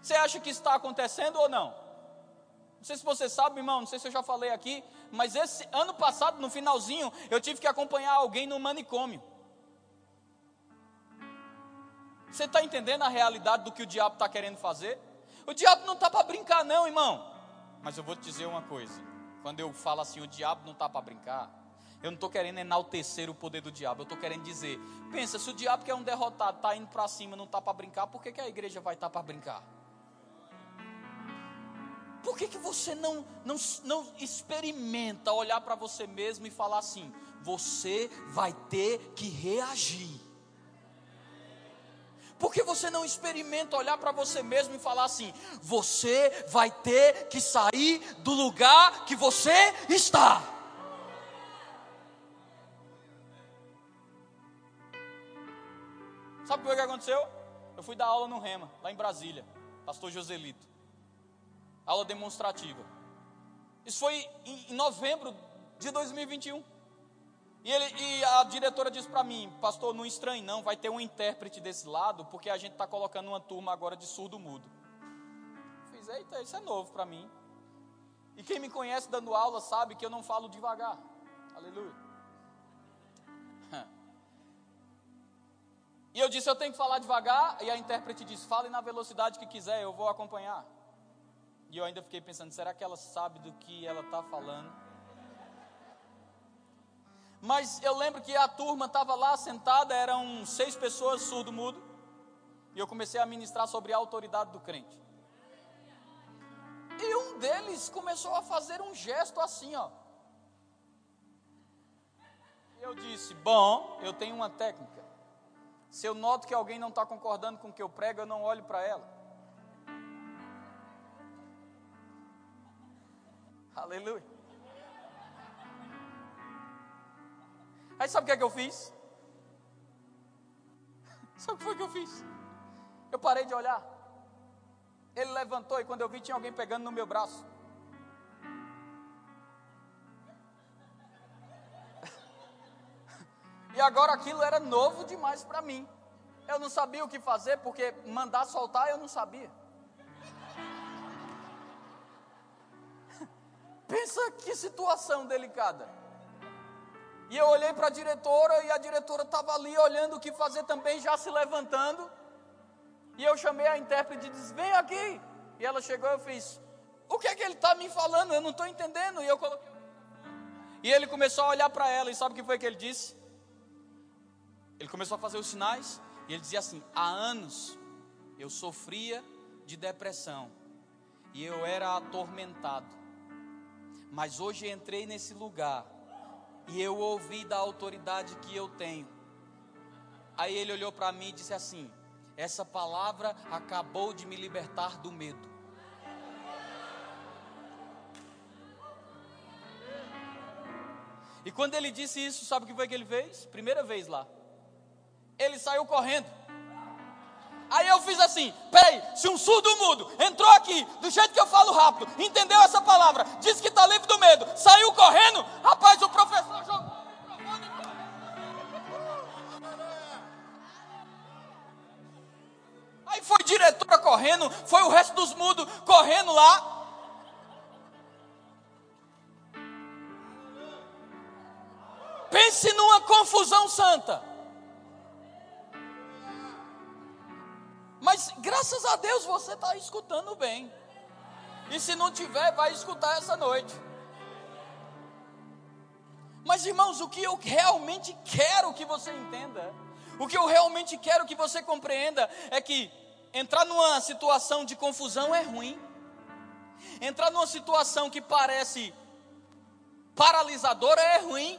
Você acha que está acontecendo ou não? Não sei se você sabe, irmão, não sei se eu já falei aqui, mas esse ano passado, no finalzinho, eu tive que acompanhar alguém no manicômio. Você está entendendo a realidade do que o diabo está querendo fazer? O diabo não está para brincar, não, irmão. Mas eu vou te dizer uma coisa: quando eu falo assim, o diabo não está para brincar, eu não estou querendo enaltecer o poder do diabo, eu estou querendo dizer: pensa, se o diabo que é um derrotado está indo para cima, não está para brincar, por que, que a igreja vai estar tá para brincar? Por que, que você não, não, não experimenta olhar para você mesmo e falar assim: você vai ter que reagir? Por que você não experimenta olhar para você mesmo e falar assim: você vai ter que sair do lugar que você está? Sabe o que aconteceu? Eu fui dar aula no Rema, lá em Brasília, pastor Joselito. Aula demonstrativa. Isso foi em novembro de 2021. E, ele, e a diretora disse para mim, pastor, não estranhe não, vai ter um intérprete desse lado, porque a gente está colocando uma turma agora de surdo mudo. Fiz, eita, isso é novo para mim. E quem me conhece dando aula sabe que eu não falo devagar. Aleluia. E eu disse, eu tenho que falar devagar. E a intérprete disse, fale na velocidade que quiser, eu vou acompanhar. E eu ainda fiquei pensando, será que ela sabe do que ela está falando? Mas eu lembro que a turma estava lá sentada, eram seis pessoas surdo-mudo. E eu comecei a ministrar sobre a autoridade do crente. E um deles começou a fazer um gesto assim, ó. E eu disse: Bom, eu tenho uma técnica. Se eu noto que alguém não está concordando com o que eu prego, eu não olho para ela. Aleluia. Aí sabe o que é que eu fiz? Sabe o que foi que eu fiz? Eu parei de olhar. Ele levantou e quando eu vi tinha alguém pegando no meu braço. E agora aquilo era novo demais para mim. Eu não sabia o que fazer, porque mandar soltar eu não sabia. Pensa que situação delicada. E eu olhei para a diretora e a diretora estava ali olhando o que fazer também, já se levantando. E eu chamei a intérprete e disse: Vem aqui. E ela chegou e eu fiz: O que é que ele está me falando? Eu não estou entendendo. E eu coloquei. E ele começou a olhar para ela, e sabe o que foi que ele disse? Ele começou a fazer os sinais e ele dizia assim: há anos eu sofria de depressão e eu era atormentado. Mas hoje entrei nesse lugar e eu ouvi da autoridade que eu tenho. Aí ele olhou para mim e disse assim: Essa palavra acabou de me libertar do medo. E quando ele disse isso, sabe o que foi que ele fez? Primeira vez lá. Ele saiu correndo. Aí eu fiz assim: peraí, se um surdo mudo entrou aqui, do jeito que eu falo rápido, entendeu essa palavra, disse que está livre do medo, saiu correndo, rapaz, o professor jogou o microfone Aí foi diretora correndo, foi o resto dos mudos correndo lá. Pense numa confusão santa. Mas graças a Deus você está escutando bem. E se não tiver, vai escutar essa noite. Mas irmãos, o que eu realmente quero que você entenda, o que eu realmente quero que você compreenda é que entrar numa situação de confusão é ruim. Entrar numa situação que parece paralisadora é ruim.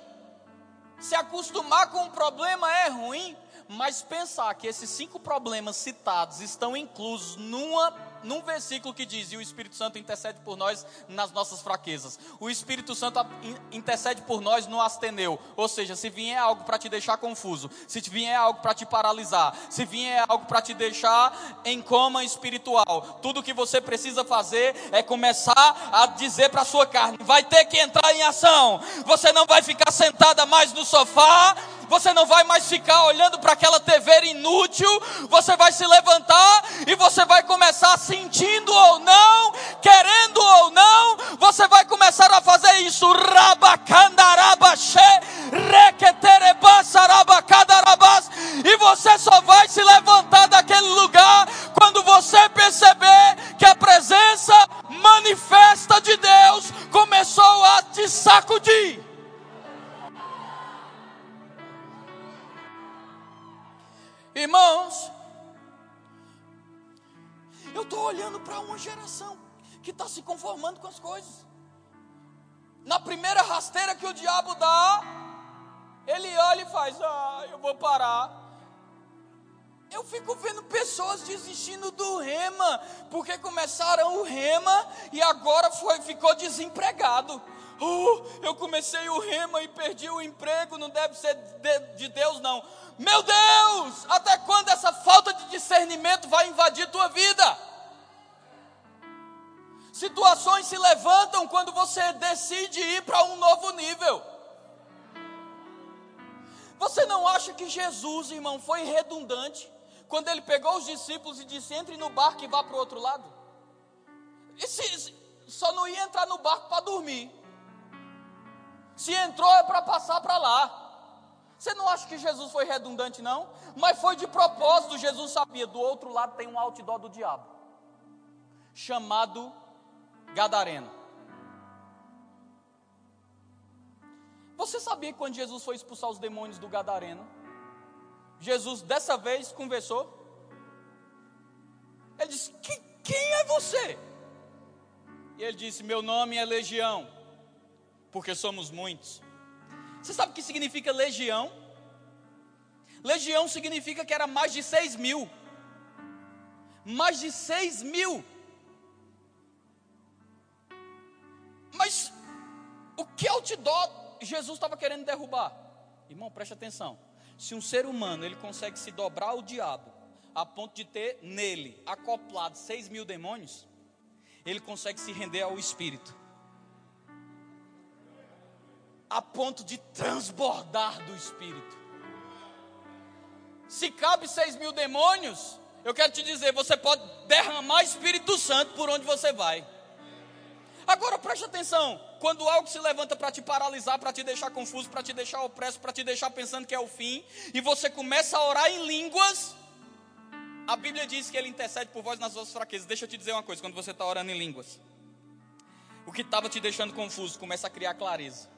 Se acostumar com um problema é ruim, mas pensar que esses cinco problemas citados estão inclusos numa num versículo que diz: E o Espírito Santo intercede por nós nas nossas fraquezas. O Espírito Santo intercede por nós no asteneu. Ou seja, se vier algo para te deixar confuso, se vier algo para te paralisar, se vier algo para te deixar em coma espiritual, tudo que você precisa fazer é começar a dizer para a sua carne: vai ter que entrar em ação. Você não vai ficar sentada mais no sofá você não vai mais ficar olhando para aquela TV inútil, você vai se levantar e você vai começar sentindo ou não, querendo ou não, você vai começar a fazer isso. E você só vai se levantar daquele lugar quando você perceber que a presença manifesta de Deus começou a te sacudir. Irmãos, eu estou olhando para uma geração que está se conformando com as coisas. Na primeira rasteira que o diabo dá, ele olha e faz: Ah, eu vou parar. Eu fico vendo pessoas desistindo do rema, porque começaram o rema e agora foi, ficou desempregado. Oh, eu comecei o rema e perdi o emprego, não deve ser de, de Deus, não. Meu Deus, até quando essa falta de discernimento vai invadir tua vida? Situações se levantam quando você decide ir para um novo nível. Você não acha que Jesus, irmão, foi redundante quando ele pegou os discípulos e disse: entre no barco e vá para o outro lado? E se, só não ia entrar no barco para dormir. Se entrou é para passar para lá. Você não acha que Jesus foi redundante, não? Mas foi de propósito, Jesus sabia. Do outro lado tem um outdoor do diabo, chamado Gadareno. Você sabia que quando Jesus foi expulsar os demônios do Gadareno, Jesus dessa vez conversou? Ele disse: Quem é você? E ele disse: Meu nome é Legião, porque somos muitos. Você sabe o que significa legião? Legião significa que era mais de seis mil. Mais de seis mil. Mas o que outdoor Jesus estava querendo derrubar? Irmão, preste atenção. Se um ser humano ele consegue se dobrar ao diabo, a ponto de ter nele acoplado seis mil demônios, ele consegue se render ao Espírito a ponto de transbordar do Espírito. Se cabe seis mil demônios, eu quero te dizer, você pode derramar Espírito Santo por onde você vai. Agora preste atenção: quando algo se levanta para te paralisar, para te deixar confuso, para te deixar opresso, para te deixar pensando que é o fim, e você começa a orar em línguas, a Bíblia diz que ele intercede por vós nas vossas fraquezas. Deixa eu te dizer uma coisa: quando você está orando em línguas, o que estava te deixando confuso começa a criar clareza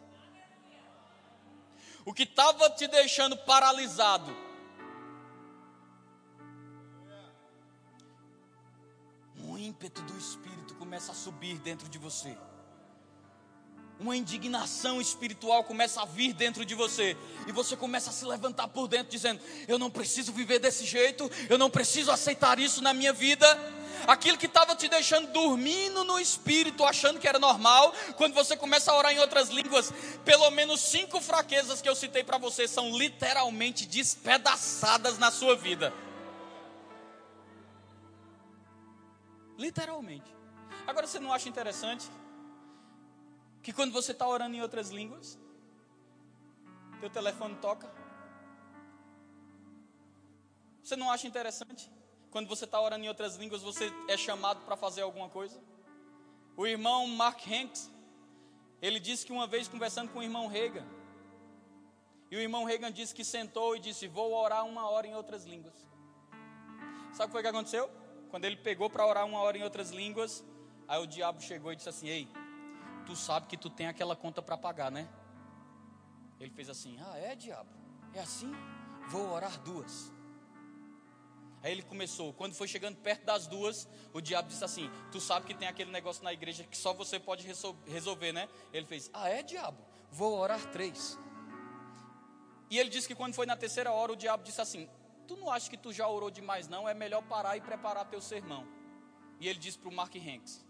o que estava te deixando paralisado, ímpeto do Espírito começa a subir dentro de você. Uma indignação espiritual começa a vir dentro de você. E você começa a se levantar por dentro, dizendo: Eu não preciso viver desse jeito, eu não preciso aceitar isso na minha vida aquilo que estava te deixando dormindo no espírito, achando que era normal, quando você começa a orar em outras línguas, pelo menos cinco fraquezas que eu citei para você são literalmente despedaçadas na sua vida. Literalmente. Agora você não acha interessante que quando você está orando em outras línguas, teu telefone toca? Você não acha interessante? Quando você está orando em outras línguas, você é chamado para fazer alguma coisa. O irmão Mark Hanks, ele disse que uma vez conversando com o irmão Reagan, e o irmão Reagan disse que sentou e disse: Vou orar uma hora em outras línguas. Sabe o que foi que aconteceu? Quando ele pegou para orar uma hora em outras línguas, aí o diabo chegou e disse assim: Ei, tu sabe que tu tem aquela conta para pagar, né? Ele fez assim: Ah, é, diabo? É assim? Vou orar duas. Aí ele começou, quando foi chegando perto das duas, o diabo disse assim: Tu sabe que tem aquele negócio na igreja que só você pode resolver, né? Ele fez: Ah, é, diabo? Vou orar três. E ele disse que quando foi na terceira hora, o diabo disse assim: Tu não acha que tu já orou demais, não? É melhor parar e preparar teu sermão. E ele disse para o Mark Hanks: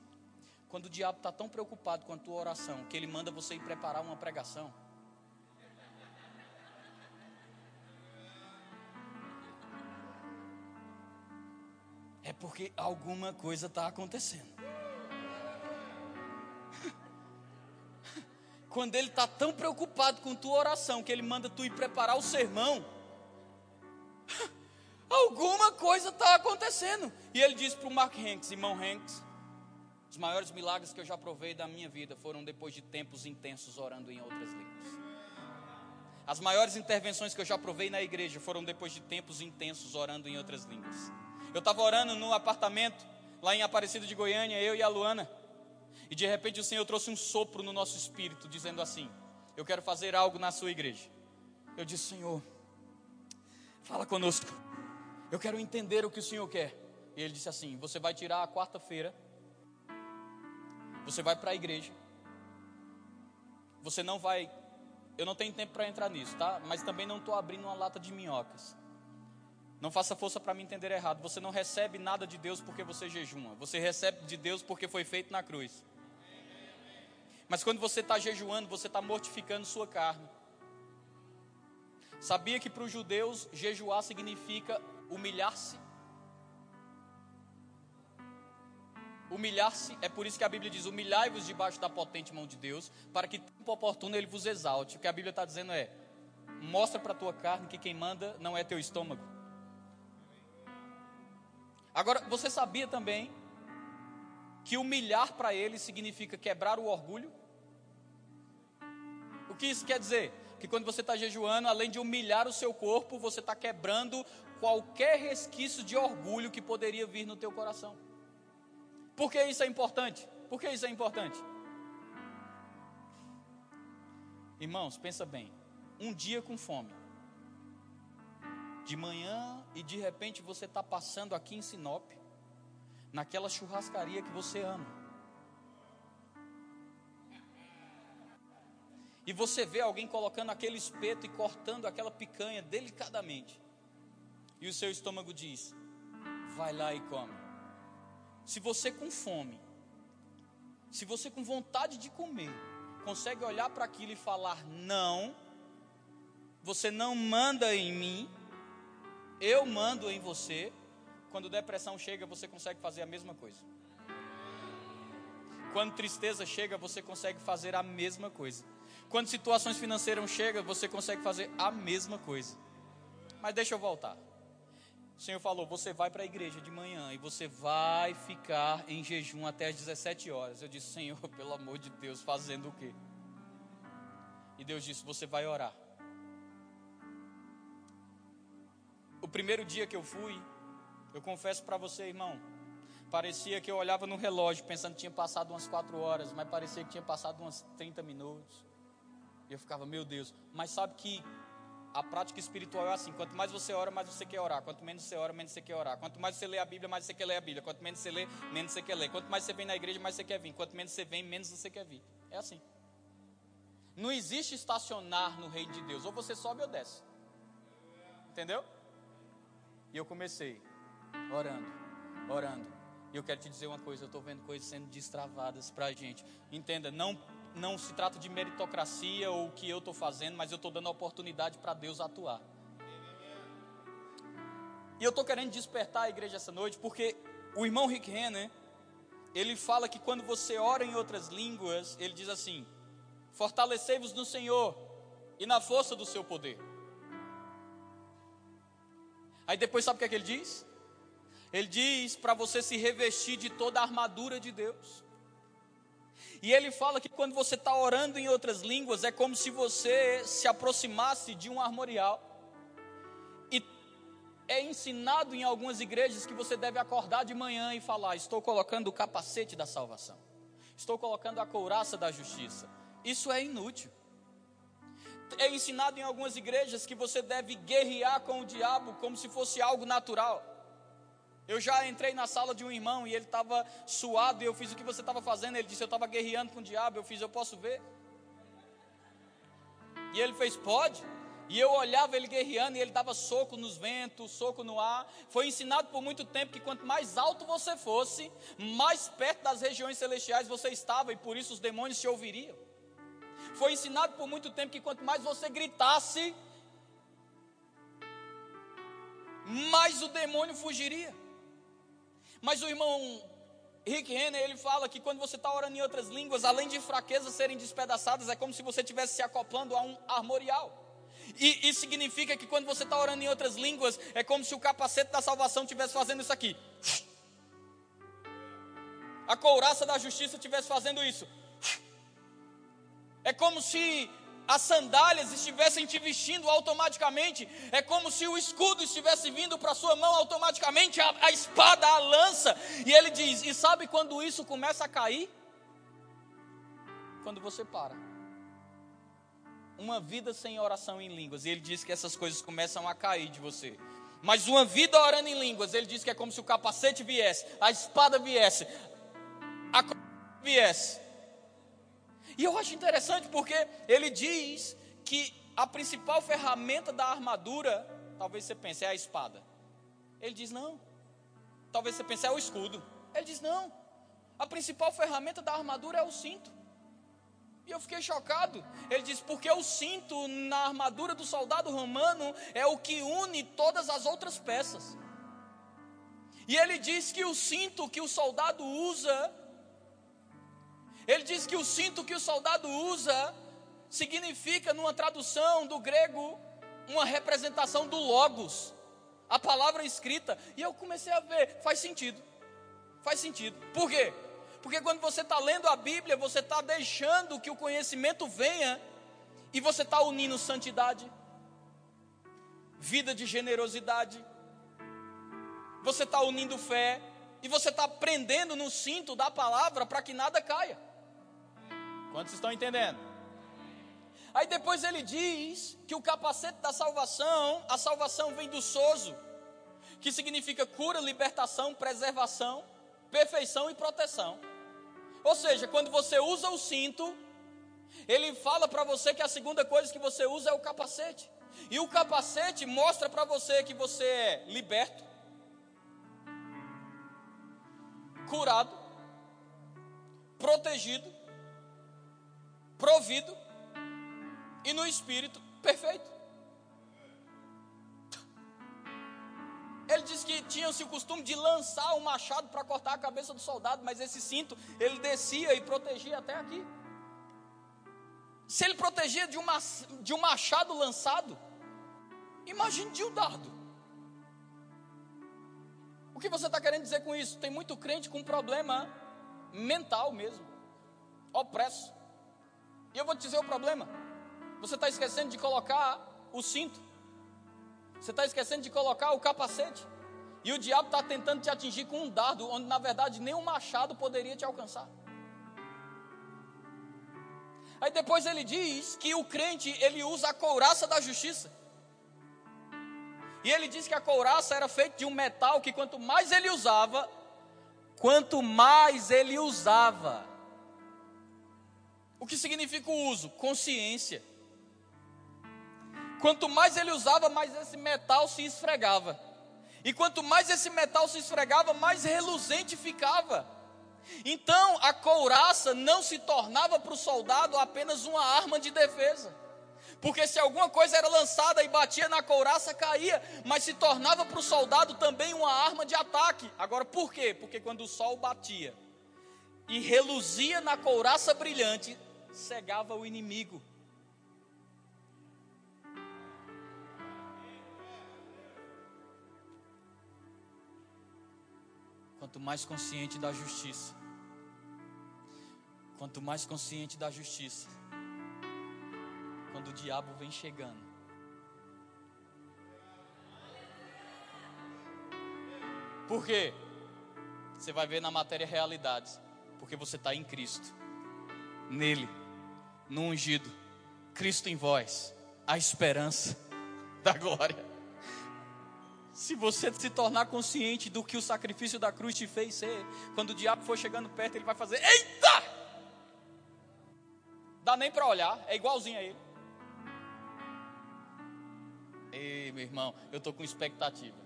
Quando o diabo está tão preocupado com a tua oração, que ele manda você ir preparar uma pregação. Porque alguma coisa está acontecendo. Quando ele está tão preocupado com tua oração que ele manda tu ir preparar o sermão, alguma coisa está acontecendo. E ele disse para o Mark Hanks, irmão Hanks, os maiores milagres que eu já provei da minha vida foram depois de tempos intensos orando em outras línguas. As maiores intervenções que eu já provei na igreja foram depois de tempos intensos orando em outras línguas. Eu estava orando no apartamento, lá em Aparecida de Goiânia, eu e a Luana. E de repente o Senhor trouxe um sopro no nosso espírito, dizendo assim: Eu quero fazer algo na sua igreja. Eu disse: Senhor, fala conosco. Eu quero entender o que o Senhor quer. E ele disse assim: Você vai tirar a quarta-feira, você vai para a igreja, você não vai. Eu não tenho tempo para entrar nisso, tá? Mas também não estou abrindo uma lata de minhocas. Não faça força para me entender errado. Você não recebe nada de Deus porque você jejuma. Você recebe de Deus porque foi feito na cruz. Mas quando você está jejuando, você está mortificando sua carne. Sabia que para os judeus jejuar significa humilhar-se? Humilhar-se, é por isso que a Bíblia diz: humilhai-vos debaixo da potente mão de Deus, para que tempo oportuno ele vos exalte. O que a Bíblia está dizendo é: mostra para a tua carne que quem manda não é teu estômago. Agora, você sabia também que humilhar para ele significa quebrar o orgulho? O que isso quer dizer? Que quando você está jejuando, além de humilhar o seu corpo, você está quebrando qualquer resquício de orgulho que poderia vir no teu coração. Por que isso é importante? Por que isso é importante? Irmãos, pensa bem. Um dia com fome de manhã e de repente você está passando aqui em Sinop, naquela churrascaria que você ama. E você vê alguém colocando aquele espeto e cortando aquela picanha delicadamente. E o seu estômago diz: vai lá e come. Se você com fome, se você com vontade de comer, consegue olhar para aquilo e falar não, você não manda em mim, eu mando em você, quando depressão chega, você consegue fazer a mesma coisa. Quando tristeza chega, você consegue fazer a mesma coisa. Quando situações financeiras chegam, você consegue fazer a mesma coisa. Mas deixa eu voltar. O Senhor falou: você vai para a igreja de manhã e você vai ficar em jejum até as 17 horas. Eu disse: Senhor, pelo amor de Deus, fazendo o quê? E Deus disse: você vai orar. O primeiro dia que eu fui, eu confesso para você, irmão, parecia que eu olhava no relógio pensando que tinha passado umas quatro horas, mas parecia que tinha passado umas 30 minutos. E eu ficava, meu Deus, mas sabe que a prática espiritual é assim: quanto mais você ora, mais você quer orar. Quanto menos você ora, menos você quer orar. Quanto mais você lê a Bíblia, mais você quer ler a Bíblia. Quanto menos você lê, menos você quer ler. Quanto mais você vem na igreja, mais você quer vir. Quanto menos você vem, menos você quer vir. É assim. Não existe estacionar no reino de Deus. Ou você sobe ou desce. Entendeu? E eu comecei orando, orando. E eu quero te dizer uma coisa: eu estou vendo coisas sendo destravadas para a gente. Entenda, não não se trata de meritocracia ou o que eu estou fazendo, mas eu estou dando oportunidade para Deus atuar. E eu estou querendo despertar a igreja essa noite, porque o irmão Rick Renner, ele fala que quando você ora em outras línguas, ele diz assim: fortalecei-vos no Senhor e na força do seu poder. Aí depois sabe o que é que ele diz? Ele diz para você se revestir de toda a armadura de Deus. E ele fala que quando você está orando em outras línguas, é como se você se aproximasse de um armorial. E é ensinado em algumas igrejas que você deve acordar de manhã e falar: Estou colocando o capacete da salvação, estou colocando a couraça da justiça. Isso é inútil. É ensinado em algumas igrejas que você deve guerrear com o diabo como se fosse algo natural. Eu já entrei na sala de um irmão e ele estava suado e eu fiz o que você estava fazendo. Ele disse: Eu estava guerreando com o diabo. Eu fiz: Eu posso ver? E ele fez: Pode. E eu olhava ele guerreando e ele dava soco nos ventos, soco no ar. Foi ensinado por muito tempo que quanto mais alto você fosse, mais perto das regiões celestiais você estava e por isso os demônios te ouviriam. Foi ensinado por muito tempo que quanto mais você gritasse, mais o demônio fugiria. Mas o irmão Rick Renner, ele fala que quando você está orando em outras línguas, além de fraquezas serem despedaçadas, é como se você estivesse se acoplando a um armorial. E isso significa que quando você está orando em outras línguas, é como se o capacete da salvação estivesse fazendo isso aqui. A couraça da justiça estivesse fazendo isso. É como se as sandálias estivessem te vestindo automaticamente, é como se o escudo estivesse vindo para sua mão automaticamente, a, a espada, a lança, e ele diz: E sabe quando isso começa a cair? Quando você para. Uma vida sem oração em línguas, e ele diz que essas coisas começam a cair de você. Mas uma vida orando em línguas, ele diz que é como se o capacete viesse, a espada viesse, a viesse e eu acho interessante porque ele diz que a principal ferramenta da armadura, talvez você pense, é a espada. Ele diz não. Talvez você pense, é o escudo. Ele diz não. A principal ferramenta da armadura é o cinto. E eu fiquei chocado. Ele diz: porque o cinto na armadura do soldado romano é o que une todas as outras peças. E ele diz que o cinto que o soldado usa ele diz que o cinto que o soldado usa significa, numa tradução do grego, uma representação do Logos, a palavra escrita. E eu comecei a ver, faz sentido. Faz sentido. Por quê? Porque quando você está lendo a Bíblia, você está deixando que o conhecimento venha e você está unindo santidade, vida de generosidade, você está unindo fé e você está prendendo no cinto da palavra para que nada caia. Quantos estão entendendo? Aí depois ele diz que o capacete da salvação, a salvação vem do sozo, que significa cura, libertação, preservação, perfeição e proteção. Ou seja, quando você usa o cinto, ele fala para você que a segunda coisa que você usa é o capacete. E o capacete mostra para você que você é liberto, curado, protegido provido e no espírito perfeito. Ele disse que tinham-se o costume de lançar o machado para cortar a cabeça do soldado, mas esse cinto ele descia e protegia até aqui. Se ele protegia de, uma, de um machado lançado, imagine de um dardo. O que você está querendo dizer com isso? Tem muito crente com problema mental mesmo, opresso. E eu vou te dizer o problema. Você está esquecendo de colocar o cinto. Você está esquecendo de colocar o capacete. E o diabo está tentando te atingir com um dardo, onde na verdade nem um machado poderia te alcançar. Aí depois ele diz que o crente ele usa a couraça da justiça. E ele diz que a couraça era feita de um metal que quanto mais ele usava, quanto mais ele usava. O que significa o uso? Consciência. Quanto mais ele usava, mais esse metal se esfregava. E quanto mais esse metal se esfregava, mais reluzente ficava. Então a couraça não se tornava para o soldado apenas uma arma de defesa. Porque se alguma coisa era lançada e batia na couraça, caía, mas se tornava para o soldado também uma arma de ataque. Agora, por quê? Porque quando o sol batia e reluzia na couraça brilhante, cegava o inimigo. Quanto mais consciente da justiça, quanto mais consciente da justiça, quando o diabo vem chegando. Por quê? Você vai ver na matéria realidades. Porque você está em Cristo, nele, no ungido, Cristo em vós, a esperança da glória. Se você se tornar consciente do que o sacrifício da cruz te fez ser, quando o diabo for chegando perto, ele vai fazer: Eita! Dá nem para olhar, é igualzinho a ele. Ei, meu irmão, eu estou com expectativa.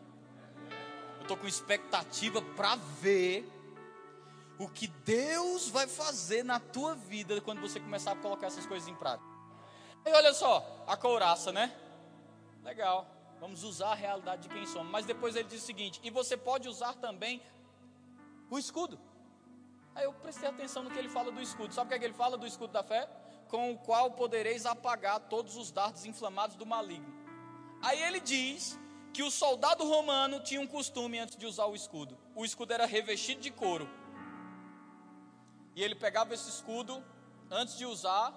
Eu estou com expectativa para ver o que Deus vai fazer na tua vida quando você começar a colocar essas coisas em prática. E olha só, a couraça, né? Legal. Vamos usar a realidade de quem somos. Mas depois ele diz o seguinte: e você pode usar também o escudo. Aí eu prestei atenção no que ele fala do escudo. Sabe o que, é que ele fala do escudo da fé? Com o qual podereis apagar todos os dardos inflamados do maligno. Aí ele diz que o soldado romano tinha um costume antes de usar o escudo. O escudo era revestido de couro. E ele pegava esse escudo antes de usar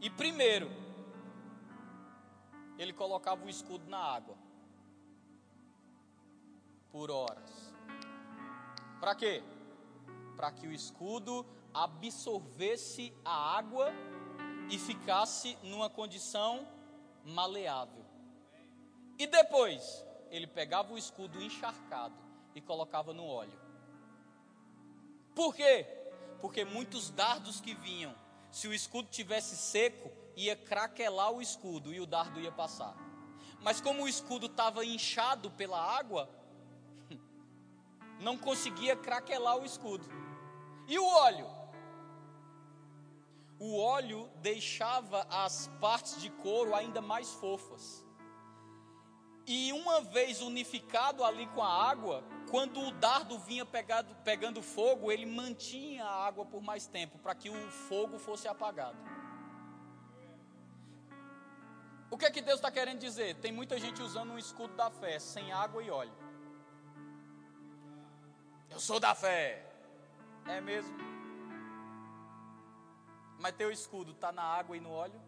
e primeiro ele colocava o escudo na água por horas. Para quê? Para que o escudo absorvesse a água e ficasse numa condição maleável. E depois, ele pegava o escudo encharcado e colocava no óleo. Por quê? Porque muitos dardos que vinham, se o escudo tivesse seco, ia craquelar o escudo e o dardo ia passar. Mas como o escudo estava inchado pela água, não conseguia craquelar o escudo. E o óleo? O óleo deixava as partes de couro ainda mais fofas. E uma vez unificado ali com a água, quando o dardo vinha pegado, pegando fogo, ele mantinha a água por mais tempo, para que o fogo fosse apagado. O que é que Deus está querendo dizer? Tem muita gente usando um escudo da fé, sem água e óleo. Eu sou da fé. É mesmo? Mas teu escudo está na água e no óleo?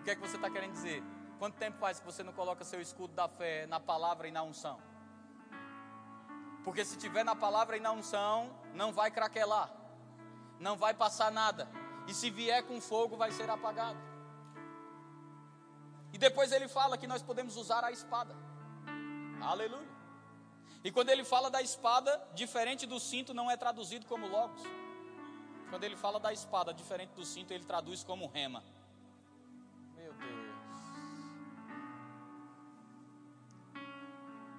O que é que você está querendo dizer? Quanto tempo faz que você não coloca seu escudo da fé na palavra e na unção? Porque se tiver na palavra e na unção, não vai craquelar, não vai passar nada. E se vier com fogo, vai ser apagado. E depois ele fala que nós podemos usar a espada. Aleluia. E quando ele fala da espada, diferente do cinto, não é traduzido como logos. Quando ele fala da espada, diferente do cinto, ele traduz como rema.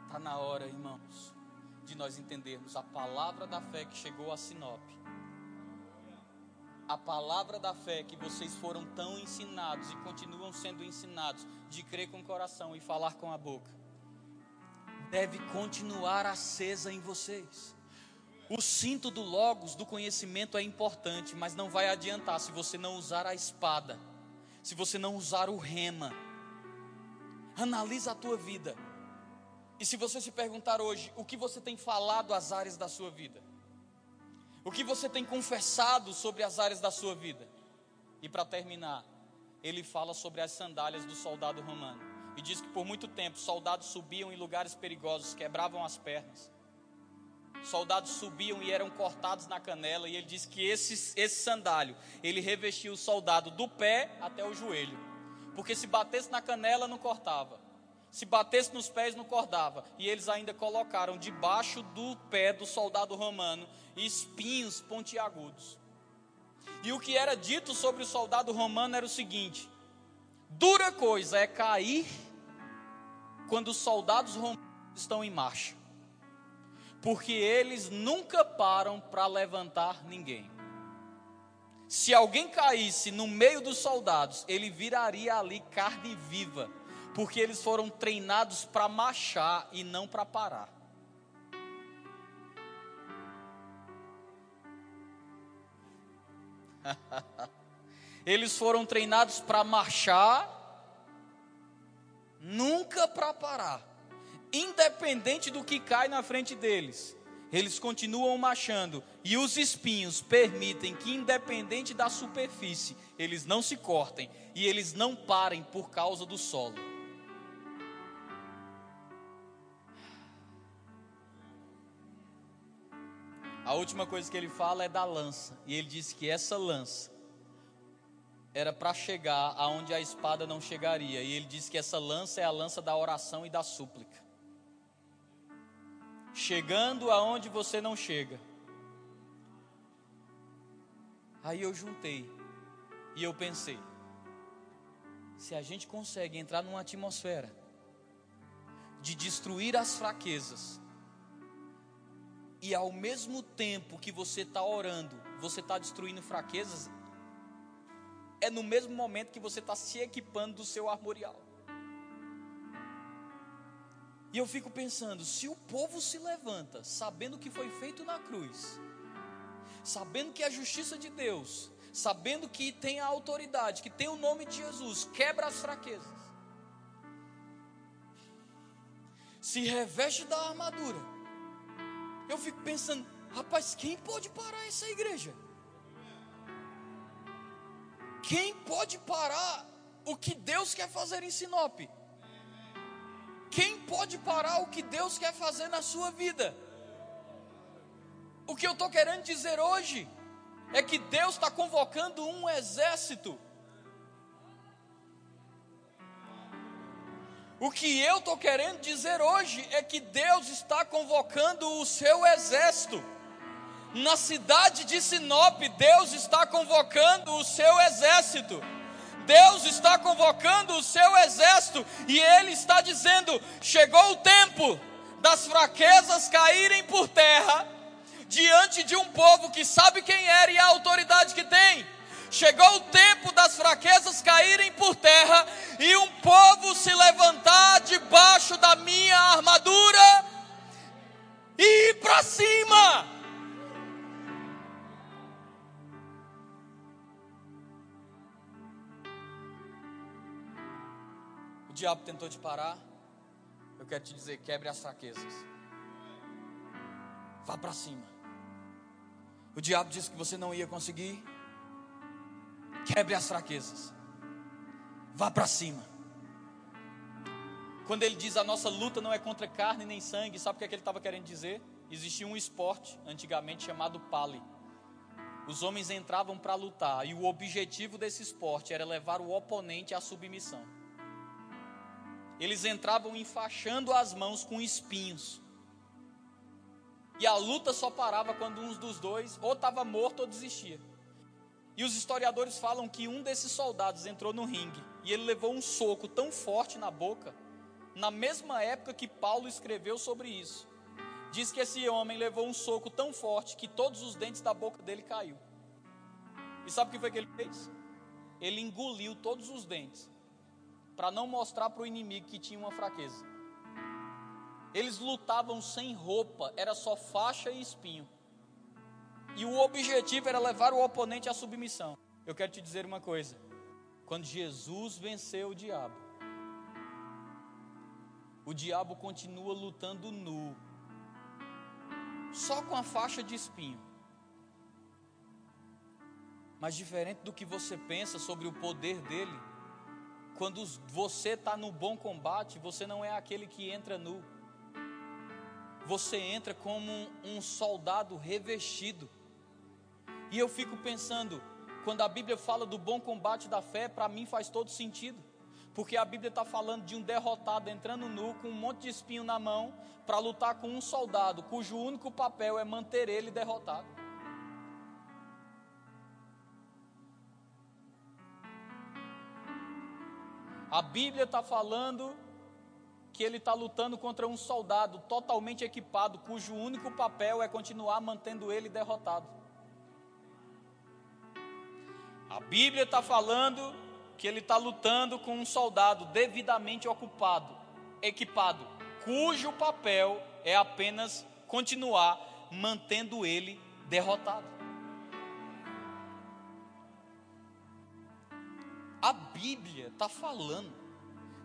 Está na hora, irmãos, de nós entendermos a palavra da fé que chegou a Sinope a palavra da fé que vocês foram tão ensinados e continuam sendo ensinados de crer com o coração e falar com a boca, deve continuar acesa em vocês. O cinto do Logos, do conhecimento, é importante, mas não vai adiantar se você não usar a espada, se você não usar o rema. Analisa a tua vida. E se você se perguntar hoje, o que você tem falado às áreas da sua vida? O que você tem confessado sobre as áreas da sua vida? E para terminar, ele fala sobre as sandálias do soldado romano. E diz que por muito tempo soldados subiam em lugares perigosos, quebravam as pernas. Soldados subiam e eram cortados na canela. E ele diz que esse, esse sandálio, ele revestia o soldado do pé até o joelho. Porque se batesse na canela, não cortava. Se batesse nos pés, não acordava. E eles ainda colocaram debaixo do pé do soldado romano espinhos pontiagudos. E o que era dito sobre o soldado romano era o seguinte: dura coisa é cair quando os soldados romanos estão em marcha, porque eles nunca param para levantar ninguém. Se alguém caísse no meio dos soldados, ele viraria ali carne viva, porque eles foram treinados para marchar e não para parar. eles foram treinados para marchar, nunca para parar, independente do que cai na frente deles eles continuam marchando e os espinhos permitem que, independente da superfície, eles não se cortem e eles não parem por causa do solo. A última coisa que ele fala é da lança, e ele diz que essa lança era para chegar aonde a espada não chegaria, e ele diz que essa lança é a lança da oração e da súplica. Chegando aonde você não chega. Aí eu juntei e eu pensei: se a gente consegue entrar numa atmosfera de destruir as fraquezas, e ao mesmo tempo que você está orando, você está destruindo fraquezas, é no mesmo momento que você está se equipando do seu armorial. E eu fico pensando, se o povo se levanta, sabendo o que foi feito na cruz, sabendo que é a justiça de Deus, sabendo que tem a autoridade, que tem o nome de Jesus, quebra as fraquezas, se reveste da armadura, eu fico pensando, rapaz, quem pode parar essa igreja? Quem pode parar o que Deus quer fazer em Sinop? Quem pode parar o que Deus quer fazer na sua vida? O que eu estou querendo dizer hoje é que Deus está convocando um exército. O que eu estou querendo dizer hoje é que Deus está convocando o seu exército. Na cidade de Sinop, Deus está convocando o seu exército. Deus está convocando o seu exército e ele está dizendo: chegou o tempo das fraquezas caírem por terra diante de um povo que sabe quem era e a autoridade que tem. Chegou o tempo das fraquezas caírem por terra e um povo se levantar debaixo da minha armadura e ir para cima. diabo tentou te parar, eu quero te dizer: quebre as fraquezas. Vá para cima. O diabo disse que você não ia conseguir. Quebre as fraquezas. Vá para cima. Quando ele diz a nossa luta não é contra carne nem sangue, sabe o que, é que ele estava querendo dizer? Existia um esporte antigamente chamado pali. Os homens entravam para lutar e o objetivo desse esporte era levar o oponente à submissão eles entravam enfaixando as mãos com espinhos. E a luta só parava quando um dos dois ou estava morto ou desistia. E os historiadores falam que um desses soldados entrou no ringue e ele levou um soco tão forte na boca, na mesma época que Paulo escreveu sobre isso. Diz que esse homem levou um soco tão forte que todos os dentes da boca dele caiu. E sabe o que foi que ele fez? Ele engoliu todos os dentes para não mostrar para o inimigo que tinha uma fraqueza. Eles lutavam sem roupa, era só faixa e espinho. E o objetivo era levar o oponente à submissão. Eu quero te dizer uma coisa: quando Jesus venceu o diabo, o diabo continua lutando nu, só com a faixa de espinho. Mas diferente do que você pensa sobre o poder dele, quando você está no bom combate, você não é aquele que entra nu. Você entra como um, soldado revestido. E eu fico pensando, quando a Bíblia fala do bom combate da fé, para mim faz todo sentido. Porque a Bíblia está falando de um derrotado entrando nu com um monte de espinho na mão para lutar com um soldado cujo único papel é manter ele derrotado. A Bíblia está falando que ele está lutando contra um soldado totalmente equipado, cujo único papel é continuar mantendo ele derrotado. A Bíblia está falando que ele está lutando com um soldado devidamente ocupado, equipado, cujo papel é apenas continuar mantendo ele derrotado. A Bíblia está falando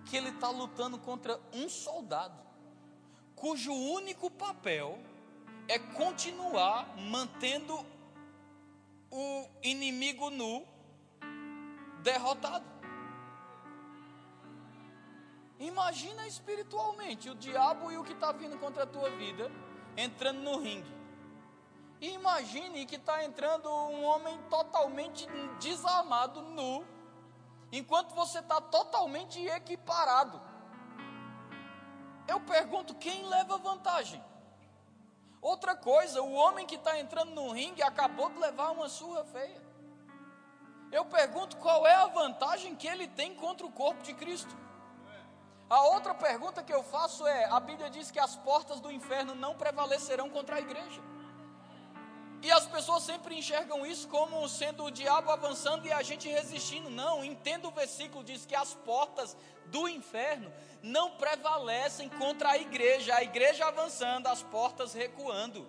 que ele está lutando contra um soldado, cujo único papel é continuar mantendo o inimigo nu derrotado. Imagina espiritualmente o diabo e o que está vindo contra a tua vida entrando no ringue. E imagine que está entrando um homem totalmente desarmado, nu, enquanto você está totalmente equiparado. Eu pergunto: quem leva vantagem? Outra coisa, o homem que está entrando no ringue acabou de levar uma surra feia. Eu pergunto qual é a vantagem que ele tem contra o corpo de Cristo. A outra pergunta que eu faço é: a Bíblia diz que as portas do inferno não prevalecerão contra a igreja. E as pessoas sempre enxergam isso como sendo o diabo avançando e a gente resistindo. Não, entenda o versículo, diz que as portas do inferno não prevalecem contra a igreja. A igreja avançando, as portas recuando.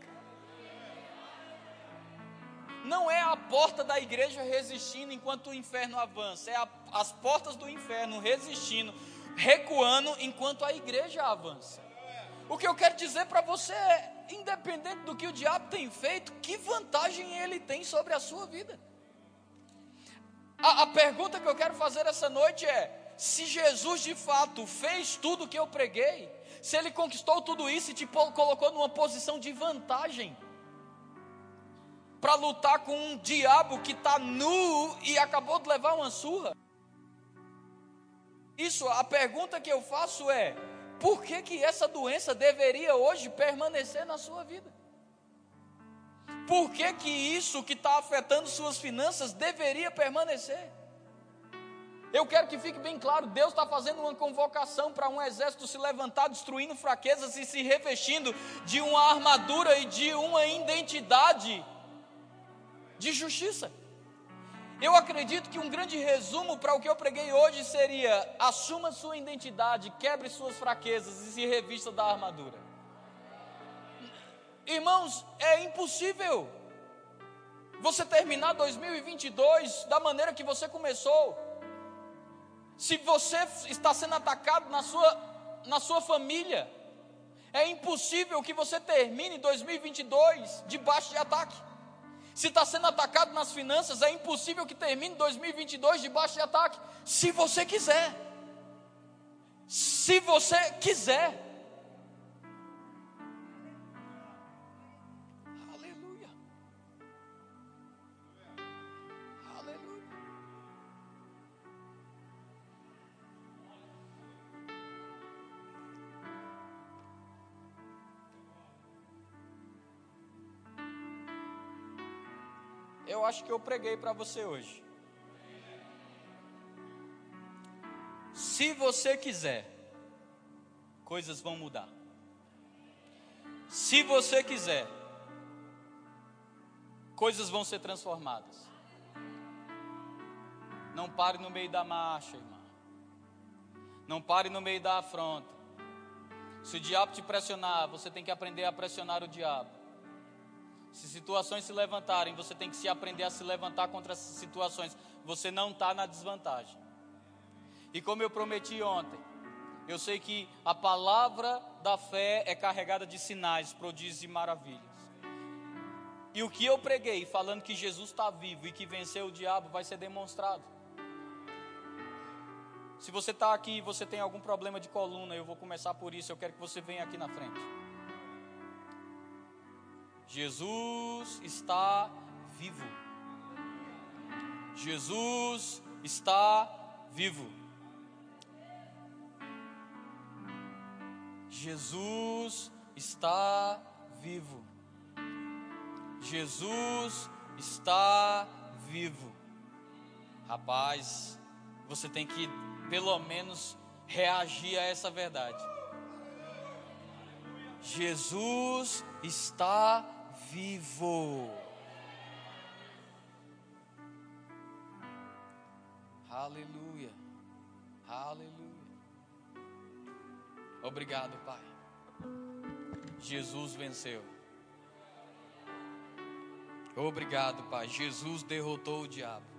Não é a porta da igreja resistindo enquanto o inferno avança, é a, as portas do inferno resistindo, recuando enquanto a igreja avança. O que eu quero dizer para você é: independente do que o diabo tem feito, que vantagem ele tem sobre a sua vida? A, a pergunta que eu quero fazer essa noite é: se Jesus de fato fez tudo o que eu preguei, se ele conquistou tudo isso e te colocou numa posição de vantagem, para lutar com um diabo que está nu e acabou de levar uma surra. Isso, a pergunta que eu faço é: por que, que essa doença deveria hoje permanecer na sua vida? Por que, que isso que está afetando suas finanças deveria permanecer? Eu quero que fique bem claro: Deus está fazendo uma convocação para um exército se levantar, destruindo fraquezas e se revestindo de uma armadura e de uma identidade de justiça. Eu acredito que um grande resumo para o que eu preguei hoje seria: assuma sua identidade, quebre suas fraquezas e se revista da armadura. Irmãos, é impossível você terminar 2022 da maneira que você começou. Se você está sendo atacado na sua, na sua família, é impossível que você termine 2022 debaixo de ataque. Se está sendo atacado nas finanças, é impossível que termine 2022 debaixo de ataque. Se você quiser. Se você quiser. Acho que eu preguei para você hoje. Se você quiser, coisas vão mudar. Se você quiser, coisas vão ser transformadas. Não pare no meio da marcha, irmão. Não pare no meio da afronta. Se o diabo te pressionar, você tem que aprender a pressionar o diabo. Se situações se levantarem, você tem que se aprender a se levantar contra essas situações. Você não está na desvantagem. E como eu prometi ontem, eu sei que a palavra da fé é carregada de sinais, prodígios e maravilhas. E o que eu preguei, falando que Jesus está vivo e que venceu o diabo, vai ser demonstrado. Se você está aqui e você tem algum problema de coluna, eu vou começar por isso. Eu quero que você venha aqui na frente. Jesus está vivo. Jesus está vivo. Jesus está vivo. Jesus está vivo. Rapaz, você tem que pelo menos reagir a essa verdade. Jesus está vivo vivo. Aleluia. Aleluia. Obrigado, Pai. Jesus venceu. Obrigado, Pai. Jesus derrotou o diabo.